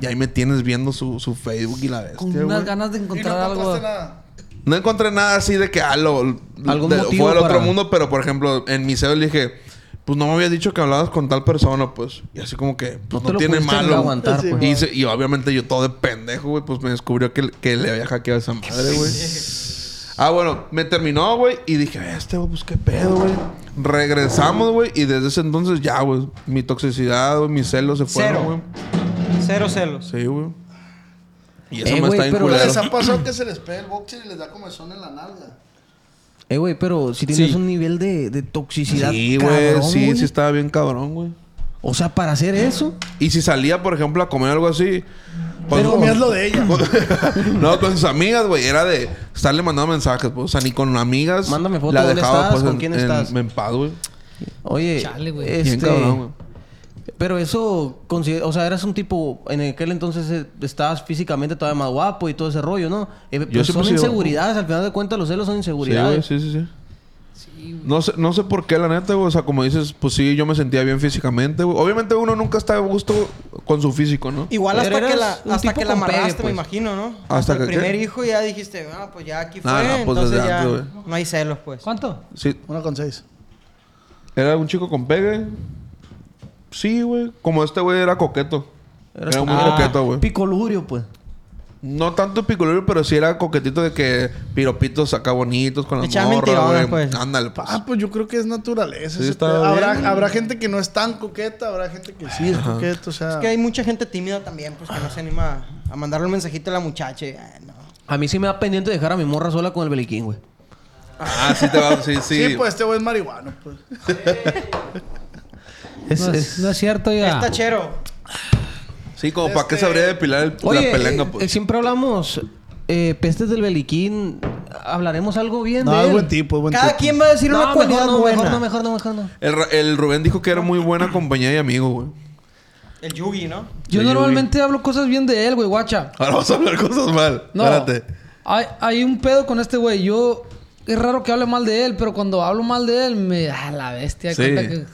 Y ahí me tienes viendo su, su Facebook y la bestia, Con unas ganas de Y no encontrar algo. nada. No encontré nada así de que ah, lo, Algún de- motivo fue del otro mundo, pero por ejemplo, en mi cel le dije, pues no me habías dicho que hablabas con tal persona, pues. Y así como que, pues No no, tiene malo. aguantar, Sí, pues. y, se- y obviamente yo todo de pendejo, güey, pues me descubrió que, que le había hackeado a esa madre, güey. ah, bueno, me terminó, güey, y dije, este, güey, pues qué pedo, güey. Regresamos, güey, y desde ese entonces ya, güey, mi toxicidad, güey, mis celos se fueron, Cero. güey. Cero celos. Sí, güey. Y eso Eh, me güey, está culero. ¿Les ha pasado que se les pega el boxer y les da comezón en la nalga? Eh, güey, pero si tienes Sí. un nivel de, de toxicidad. Sí, güey, cabrón, sí, sí estaba bien cabrón, güey. O sea, para hacer eso. Y si salía, por ejemplo, a comer algo así. pues, Pero comías lo de ella. no, con sus amigas, güey. Era de estarle mandando mensajes, pues. O sea, ni con amigas. Mándame foto, La ¿dónde estás? pues, ¿Con en- quién estás? En paz, güey. Oye, Chale, güey. Bien este, cabrón, güey. Pero eso, o sea, eras un tipo, en aquel entonces eh, estabas físicamente todavía más guapo y todo ese rollo, ¿no? Eh, pues son sido- inseguridades, al final de cuentas los celos son Sí, inseguridades. Sí, sí, sí. No sé, no sé por qué, la neta, güey. O sea, como dices, pues sí, yo me sentía bien físicamente, güey. Obviamente uno nunca está a gusto con su físico, ¿no? Igual Pero hasta que la, hasta que la amarraste, me pues. imagino, ¿no? ¿Hasta Hasta, que el primer qué? hijo ya dijiste, ah, pues ya aquí fue, Ah, no, pues entonces desde ya antes, güey. no hay celos, pues. ¿Cuánto? Sí. Uno con seis. Era un chico con pegue. Sí, güey. Como este güey era coqueto. Era muy Ah, coqueto, güey. Picolurio, pues. No tanto picolero, pero sí era coquetito de que piropitos acá bonitos con la Echaba morra, mentirones, güey. pues. Ándale, pues. Ah, pues yo creo que es naturaleza. Sí, ese está pedo. bien. habrá, habrá gente que no es tan coqueta, habrá gente que sí es coqueta, o sea. Es que hay mucha gente tímida también, pues que no se anima a mandarle un mensajito a la muchacha. y, ah, no. A mí sí me da pendiente dejar a mi morra sola con el beliquín, güey. Ah, sí te va, sí, sí. Sí, pues este güey es marihuano, pues. Es- No es, es- no es cierto ya. Está chero. Sí, como para qué sabría depilar el, Oye, la pelenga, eh, pues. siempre hablamos eh, pestes del beliquín. ¿Hablaremos algo bien No, de es él? buen tipo, es buen Cada tipo. quien va a decir No, una mejor cualidad no, buena. mejor no, mejor no, mejor no. El, el Rubén dijo que era muy buena compañía y amigo, güey. El Yugi, ¿no? Yo normalmente hablo cosas bien de él, güey, guacha. Ahora vas a hablar cosas mal. No. Espérate. Hay, hay un pedo con este güey. Yo... Es raro que hable mal de él, pero cuando hablo mal de él, me... Ah, la bestia. Sí. cuenta que...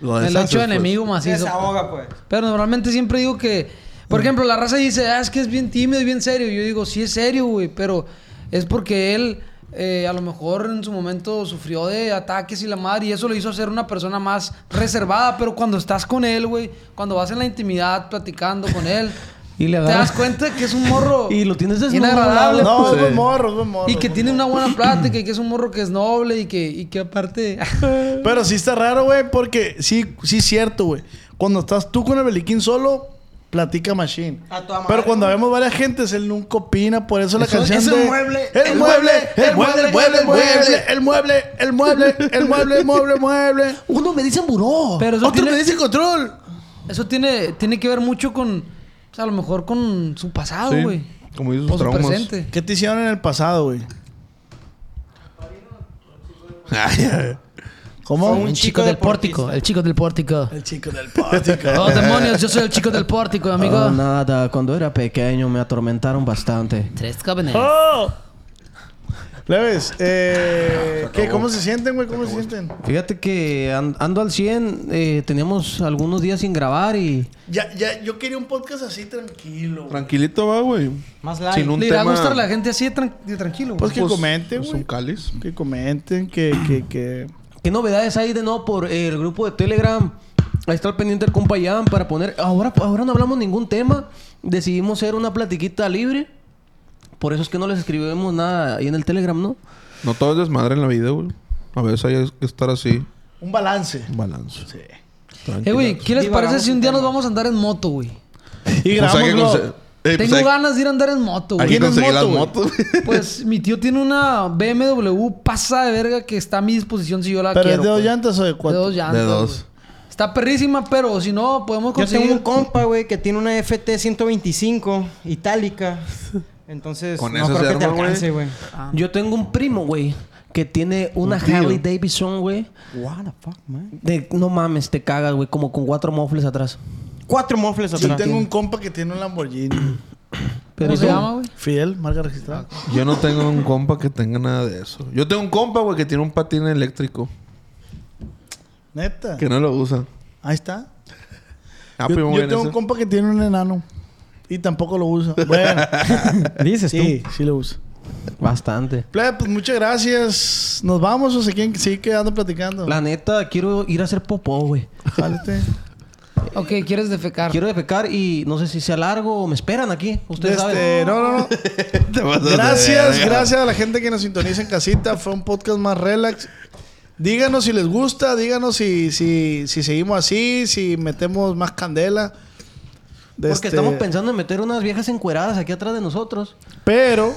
Lo me lo echo pues. enemigo Se macizo. desahoga, pues. Pero normalmente siempre digo que... Por Mm. ejemplo, la raza dice, ah, es que es bien tímido y bien serio. Yo digo, sí es serio, güey, pero es porque él eh, a lo mejor en su momento sufrió de ataques y la madre y eso lo hizo ser una persona más reservada. Pero cuando estás con él, güey, cuando vas en la intimidad platicando con él, Y le agarras. Te das cuenta que es un morro. y lo tienes desnudable. Pues. No, pues, es buen morro, es buen morro. Y que tiene una buena plática y que es un morro que es noble y que, y que aparte. Pero sí está raro, güey, porque sí, sí es cierto, güey. Cuando estás tú con el Beliquín solo, platica Machine. A toda madre, Pero cuando ¿no? vemos varias gentes, él nunca opina. Por eso la canción es el, de, mueble, el, el mueble. El mueble, el mueble, el mueble, el mueble, el mueble, el mueble, el mueble, el mueble. Uno me dice buró. Otro tiene, me dice control. Eso tiene, tiene que ver mucho con o sea, a lo mejor con su pasado, Sí. güey. Como dices, O su traumas. presente. ¿Qué te hicieron en el pasado, güey? ¿Cómo? Un chico del deportista. pórtico. El chico del pórtico. El chico del pórtico. Oh, demonios, yo soy el chico del pórtico, amigo. Ah, nada, cuando era pequeño me atormentaron bastante. Tres jóvenes. ¡Oh! Leves, eh, ¿qué? ¿Cómo se sienten, güey? ¿Cómo se sienten? Fíjate que an- ando al 100, eh, teníamos algunos días sin grabar y... Ya, ya, yo quería un podcast así tranquilo. güey. Tranquilito va, güey. Más light. Sin un Le irá a gustar a la gente así de, tran- de tranquilo, Pues güey. que comenten, pues, güey. un cáliz. Que comenten, que, que, que... ¿Qué novedades hay de nuevo por eh, el grupo de Telegram? Ahí está el pendiente del compa Jan para poner... Ahora, ahora no hablamos ningún tema. Decidimos hacer una platiquita libre. Por eso es que no les escribimos nada ahí en el Telegram, ¿no? No todo es desmadre en la vida, güey. A veces hay que estar así. Un balance. Un balance. Sí. Eh, güey, ¿qué les parece si un día nos vamos a andar en moto, güey? Y Pues hay que grabamos Eh, pues Tengo hay- ganas de ir a andar en moto, Hay güey. que ¿Tienes conseguir las moto, motos. Pues mi tío tiene una BMW pasa de verga que está a mi disposición si yo la ¿Pero quiero. es de dos pues. llantas o de De cuatro? dos llantas. De dos. güey. Está perrísima, pero si no, podemos Yo conseguir... tengo un compa, güey, que tiene una FT 125 itálica. Entonces, Con no eso creo se que te arma, güey. alcance, güey. Yo tengo un primo, güey, que tiene una Un tío. Harley Davidson, güey. What the fuck, man. De, no mames, te cagas, güey, como con cuatro mofles atrás. Cuatro mofles Yo atrás. tengo un compa que tiene un Lamborghini. ¿Cómo se llama, güey? Fidel, marca registrada. Yo no tengo un compa que tenga nada de eso. Yo tengo un compa, güey, que tiene un patín eléctrico. Neta. Que no lo usa. Ahí está. Ah, yo primo, yo tengo un compa que tiene un enano. Y tampoco lo usa. Bueno. Dices sí, sí lo usa. Bastante. Plebe, pues muchas gracias. ¿Nos vamos o se quieren seguir quedando platicando? La neta, quiero ir a hacer popó, güey. Jálate. Ok, ¿quieres defecar? Quiero defecar y no sé si sea largo o me esperan aquí. Ustedes Este, saben. no, no, no. Gracias, gracias a la gente que nos sintoniza en casita. Fue un podcast más relax. Díganos si les gusta, díganos si, si, si seguimos así, si metemos más candela. Porque este- estamos pensando en meter unas viejas encueradas aquí atrás de nosotros. Pero.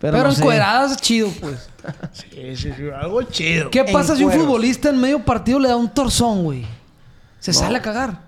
Pero, Pero no sé. encueradas chido, pues. Sí, sí, sí, algo chido. ¿Qué pasa si un cueros. futbolista en medio partido le da un torzón, güey? Se sale a cagar.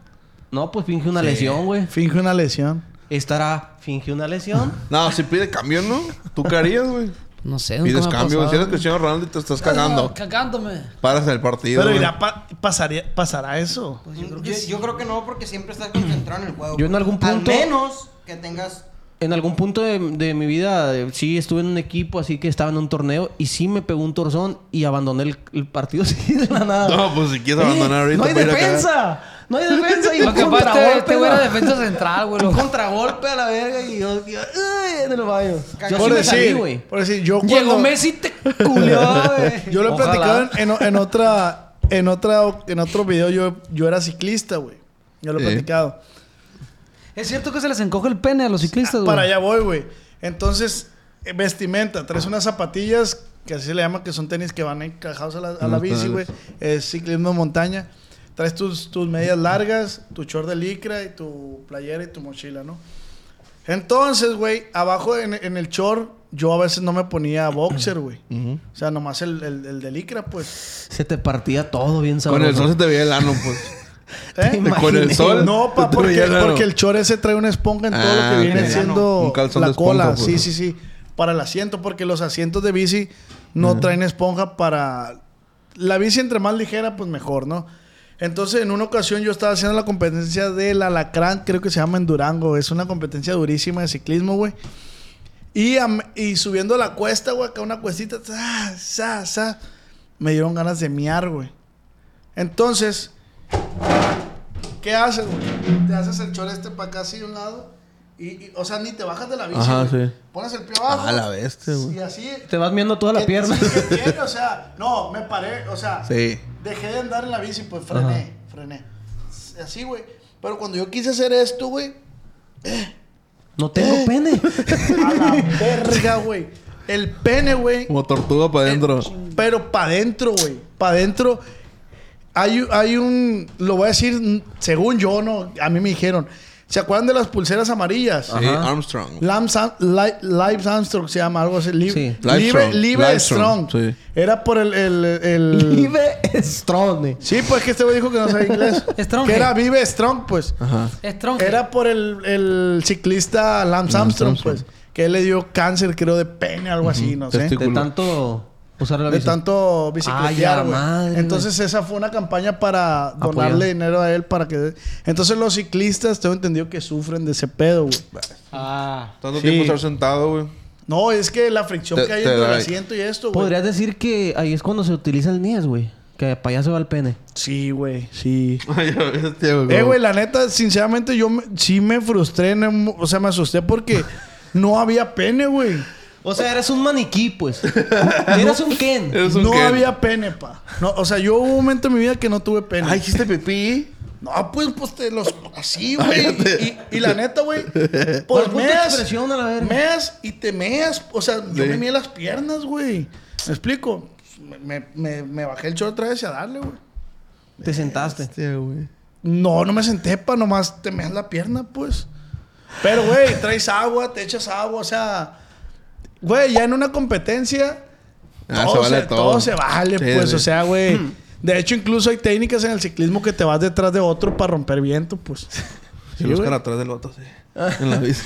No, pues finge una lesión, güey. Finge una lesión. Estará, finge una lesión. No, si pide cambio, ¿no? ¿Tú qué harías, güey? No sé, nunca Pides me ha cambio. pasado. Si eres Cristiano Ronaldo y te estás cagando. Ah, Cagándome. Paras el partido. Pero güey. irá pa- pasaría, pasará eso. Yo, yo creo que no, porque siempre estás concentrado en el juego. Yo en algún punto- Al menos que tengas. En algún punto de, de mi vida, eh, sí estuve en un equipo así que estaba en un torneo y sí me pegó un torzón y abandoné el, el partido así de la nada. No, pues si quieres abandonar ahorita. ¡No hay para ir a cagar. defensa! ¡No hay defensa! Y Lo un que pasa es que contragolpe, este güey era defensa central, güey. Un contragolpe a la verga y yo... yo ¡ay! en el baño. Yo por, sí me salí, decir, güey. por decir, yo Llegó cuando- Messi y te culió, güey. Yo lo he platicado en, en- en otra, en otra, en otro video. Yo, yo era ciclista, güey. Ya lo he platicado. Es cierto que se les encoge el pene a los ciclistas, güey. Para allá voy, güey. Entonces, eh, vestimenta. Traes unas zapatillas que así se le llama, que son tenis que van encajados a la, a la bici, güey. Es ciclismo de montaña. Traes tus, tus medias largas, tu short de licra y tu playera y tu mochila, ¿no? Entonces, güey, abajo en, en el short, yo a veces no me ponía boxer, güey. O sea, nomás el, el, el de licra, pues. Se te partía todo bien sabroso. Con el sol se te veía el ano, pues. ¿Eh? Te Con el sol. No, pa, porque, el porque el chore ese trae una esponja en todo Ah, lo que viene ok. siendo la de esponja, cola. pues. Sí, sí, sí. Para el asiento, porque los asientos de bici no traen esponja para... La bici entre más ligera, pues mejor, ¿no? Entonces, en una ocasión yo estaba haciendo la competencia del Alacrán, creo que se llama en Durango. Es una competencia durísima de ciclismo, güey. Y, y subiendo la cuesta, güey, acá una cuestita, sa, sa, sa, me dieron ganas de miar, güey. Entonces, ¿qué haces, güey? Te haces el chor este para acá así de un lado. Y, y, o sea, ni te bajas de la bici. Ajá, sí. Pones el pie abajo. Ah, la bestia, güey. Y así. Te vas viendo toda la pierna. sí, o sea, no, me paré, o sea, Sí. Dejé de andar en la bici, pues frené, frené. Así, güey. Pero cuando yo quise hacer esto, güey, No tengo pene. a la verga, güey. El pene, güey. Como tortuga para adentro. Pero para adentro, güey. Para adentro. Hay, hay un. Lo voy a decir, según yo, no. A mí me dijeron. ¿Se acuerdan de las pulseras amarillas? Sí, Armstrong. Lance Live Armstrong se llama algo así. Li- Sí. Live, Live Strong. sí. Era por el. el, el- Vive Strong. Sí, pues que este güey dijo que no sabía inglés. Strong. Que era Vive Strong, pues. Ajá. Strong. Era por el, el ciclista Lance Armstrong, Armstrong. pues. Que él le dio cáncer, creo, de pene, algo así, no sé. De tanto usar la De bici. tanto bicicletear, güey. Entonces esa fue una campaña para Apoyar. donarle dinero a él para que... Entonces los ciclistas, tengo entendido que sufren de ese pedo, güey. Ah. Tanto Sí. tiempo estar sentado, güey. No, es que la fricción Te- que hay te entre el da- asiento y esto, güey. Podrías decir que ahí es cuando se utiliza el NIES, güey. Que para allá se va el pene. Sí, güey, sí. Ay, ya. Eh, güey, la neta, sinceramente, yo me- sí me frustré, en el- o sea, me asusté porque no había pene, güey. O sea, eres un maniquí, pues. eres un Ken. Eres un No Ken. había pene, pa. No, o sea, yo hubo un momento en mi vida que no tuve pene. Ay, hiciste pipí. No, pues, pues te los. Así, güey. Cállate. Y, y la neta, güey. ¿Cuál Pues meas. expresión a la verga? Meas y te meas. O sea, yo Sí. me meé las piernas, güey. ¿Me explico? Me, me, me bajé el short otra vez y a darle, güey. Te sentaste. Hostia, güey. No, no me senté, pa. Nomás te meas la pierna, pues. Pero, güey, traes agua, te echas agua. O sea, güey, ya en una competencia. Ah, todo, se vale se, todo. todo se vale, Sí, pues. sí. O sea, güey. De hecho, incluso hay técnicas en el ciclismo que te vas detrás de otro para romper viento, pues. Se Sí, buscan atrás del otro, sí. En la bici.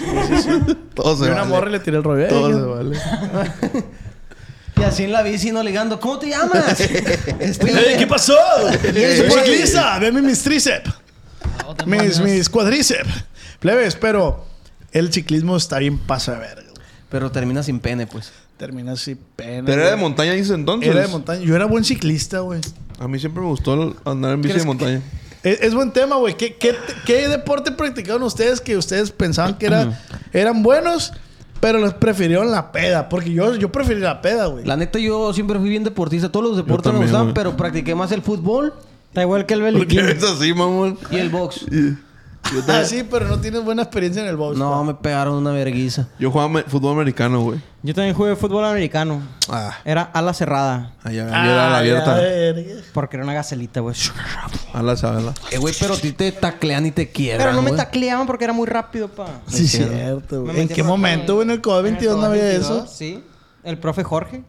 Todo se Y una vale. morra y le tiré el rollo. Todo se vale. Y así en la bici no ligando. ¿Cómo te llamas? Este, ¡Ey, ¿Qué pasó? Soy ciclista, veme mis tríceps. Mis, mis cuadríceps. Plebes, pero el ciclismo está bien pasa de verga. Pero termina sin pene, pues. Termina así pena. Pero era de montaña, dices entonces. Era de montaña. Yo era buen ciclista, güey. A mí siempre me gustó andar en bici de montaña. Es, es buen tema, güey. ¿Qué, qué, qué deporte practicaron ustedes que ustedes pensaban que era, eran buenos, pero les prefirieron la peda? Porque yo, yo preferí la peda, güey. La neta, yo siempre fui bien deportista. Todos los deportes me también, gustaban, güey. pero practiqué más el fútbol Está igual que el ¿Por qué Beliquín. así, mamón? y el box. Yo, Ah, sí, pero no tienes buena experiencia en el box. No, me pegaron una verguiza. yo jugaba me- fútbol americano, güey. Yo también jugué fútbol americano. Ah, Era ala cerrada. allá, allá era la Ah, abierta. ya. Porque era una gacelita, güey. A la sabela. Eh, güey, pero a ti te taclean y te quiebran, Pero no me tacleaban porque era muy rápido, pa. Sí, cierto. cierto, güey. ¿En qué momento, güey? En el COVID En el 22 no había 22, eso. Sí. El profe Jorge.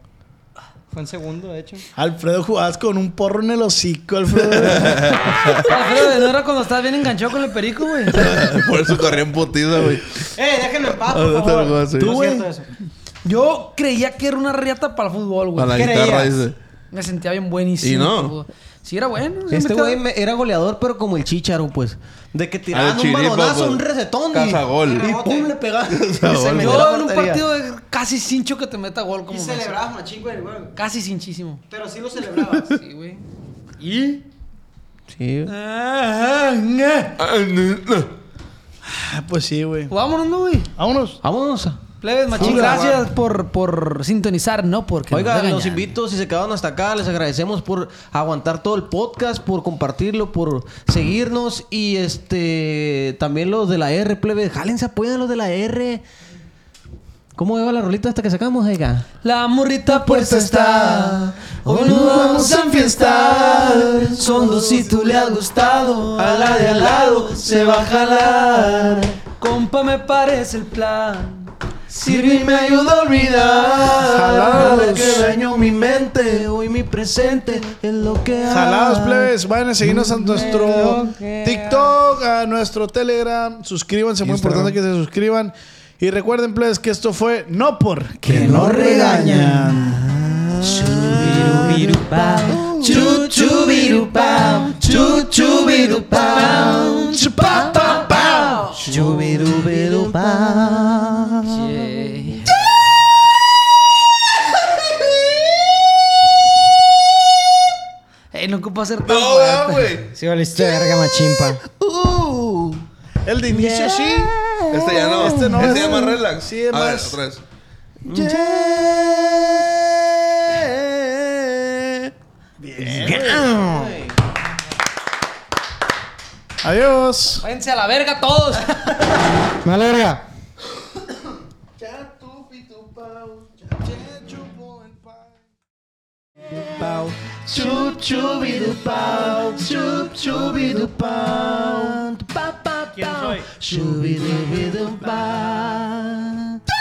Fue en segundo, de hecho. Alfredo, jugabas con un porro en el hocico, Alfredo. Alfredo, ¿no era cuando estabas bien enganchado con el perico, güey? Por eso corría en putiza, güey. ¡Eh, déjenme en paz, Ah, por no favor! Tú, güey. Yo creía que era una riata para el fútbol, Para güey. la guitarra, dice. Me sentía bien buenísimo. ¿Y no? Sí, era bueno. sí, Este güey era goleador, pero como el chicharo, pues. De que tiraban un chiripa, balonazo, pues. un recetón. y- Cazagol. Y pum, le pegaban. Y Yo en un partido de casi cincho que te meta gol como Y celebrabas machín, güey. Casi cinchísimo. Pero sí lo celebrabas. Sí, güey. ¿Y? Sí. Ah, pues sí, güey. Vámonos, ¿no, güey? Vámonos. Vámonos. Plebes, machín, gracias por, por sintonizar, ¿no? Porque Oiga, los invito, si se quedaron hasta acá, les agradecemos por aguantar todo el podcast, por compartirlo, por seguirnos y este también los de la R, plebe, jálense, apoyen los de la R. ¿Cómo va la rolita hasta que sacamos, oiga? La morrita puesta está. Hoy nos vamos a enfiestar. Solo si tú le has gustado. A la de al lado se va a jalar. Compa, me parece el plan. Sirve y me ayuda a olvidar. Jalados. Que daño mi mente. Hoy mi presente es lo que hay. Jalados, plebes. Vayan a seguirnos a nuestro TikTok, a nuestro Telegram. Suscríbanse, muy importante que se suscriban. Y recuerden, plebes, que esto fue No Por Que No Regañan. Chuchubirupau, chuchubirupau, chupapapau. Yeah. Ocupa ser tan No, fuerte. güey. Sí, valiste verga, machimpa. El de inicio sí. Este ya no. Este no, Este llama un- relax. sí, es A ver, más- otra vez. Adiós. Váyanse a la verga todos. Me vale verga. Chup chubi du pau, chup chubi du pau, pa pa pa. ¿Quién soy? Chubi du pau.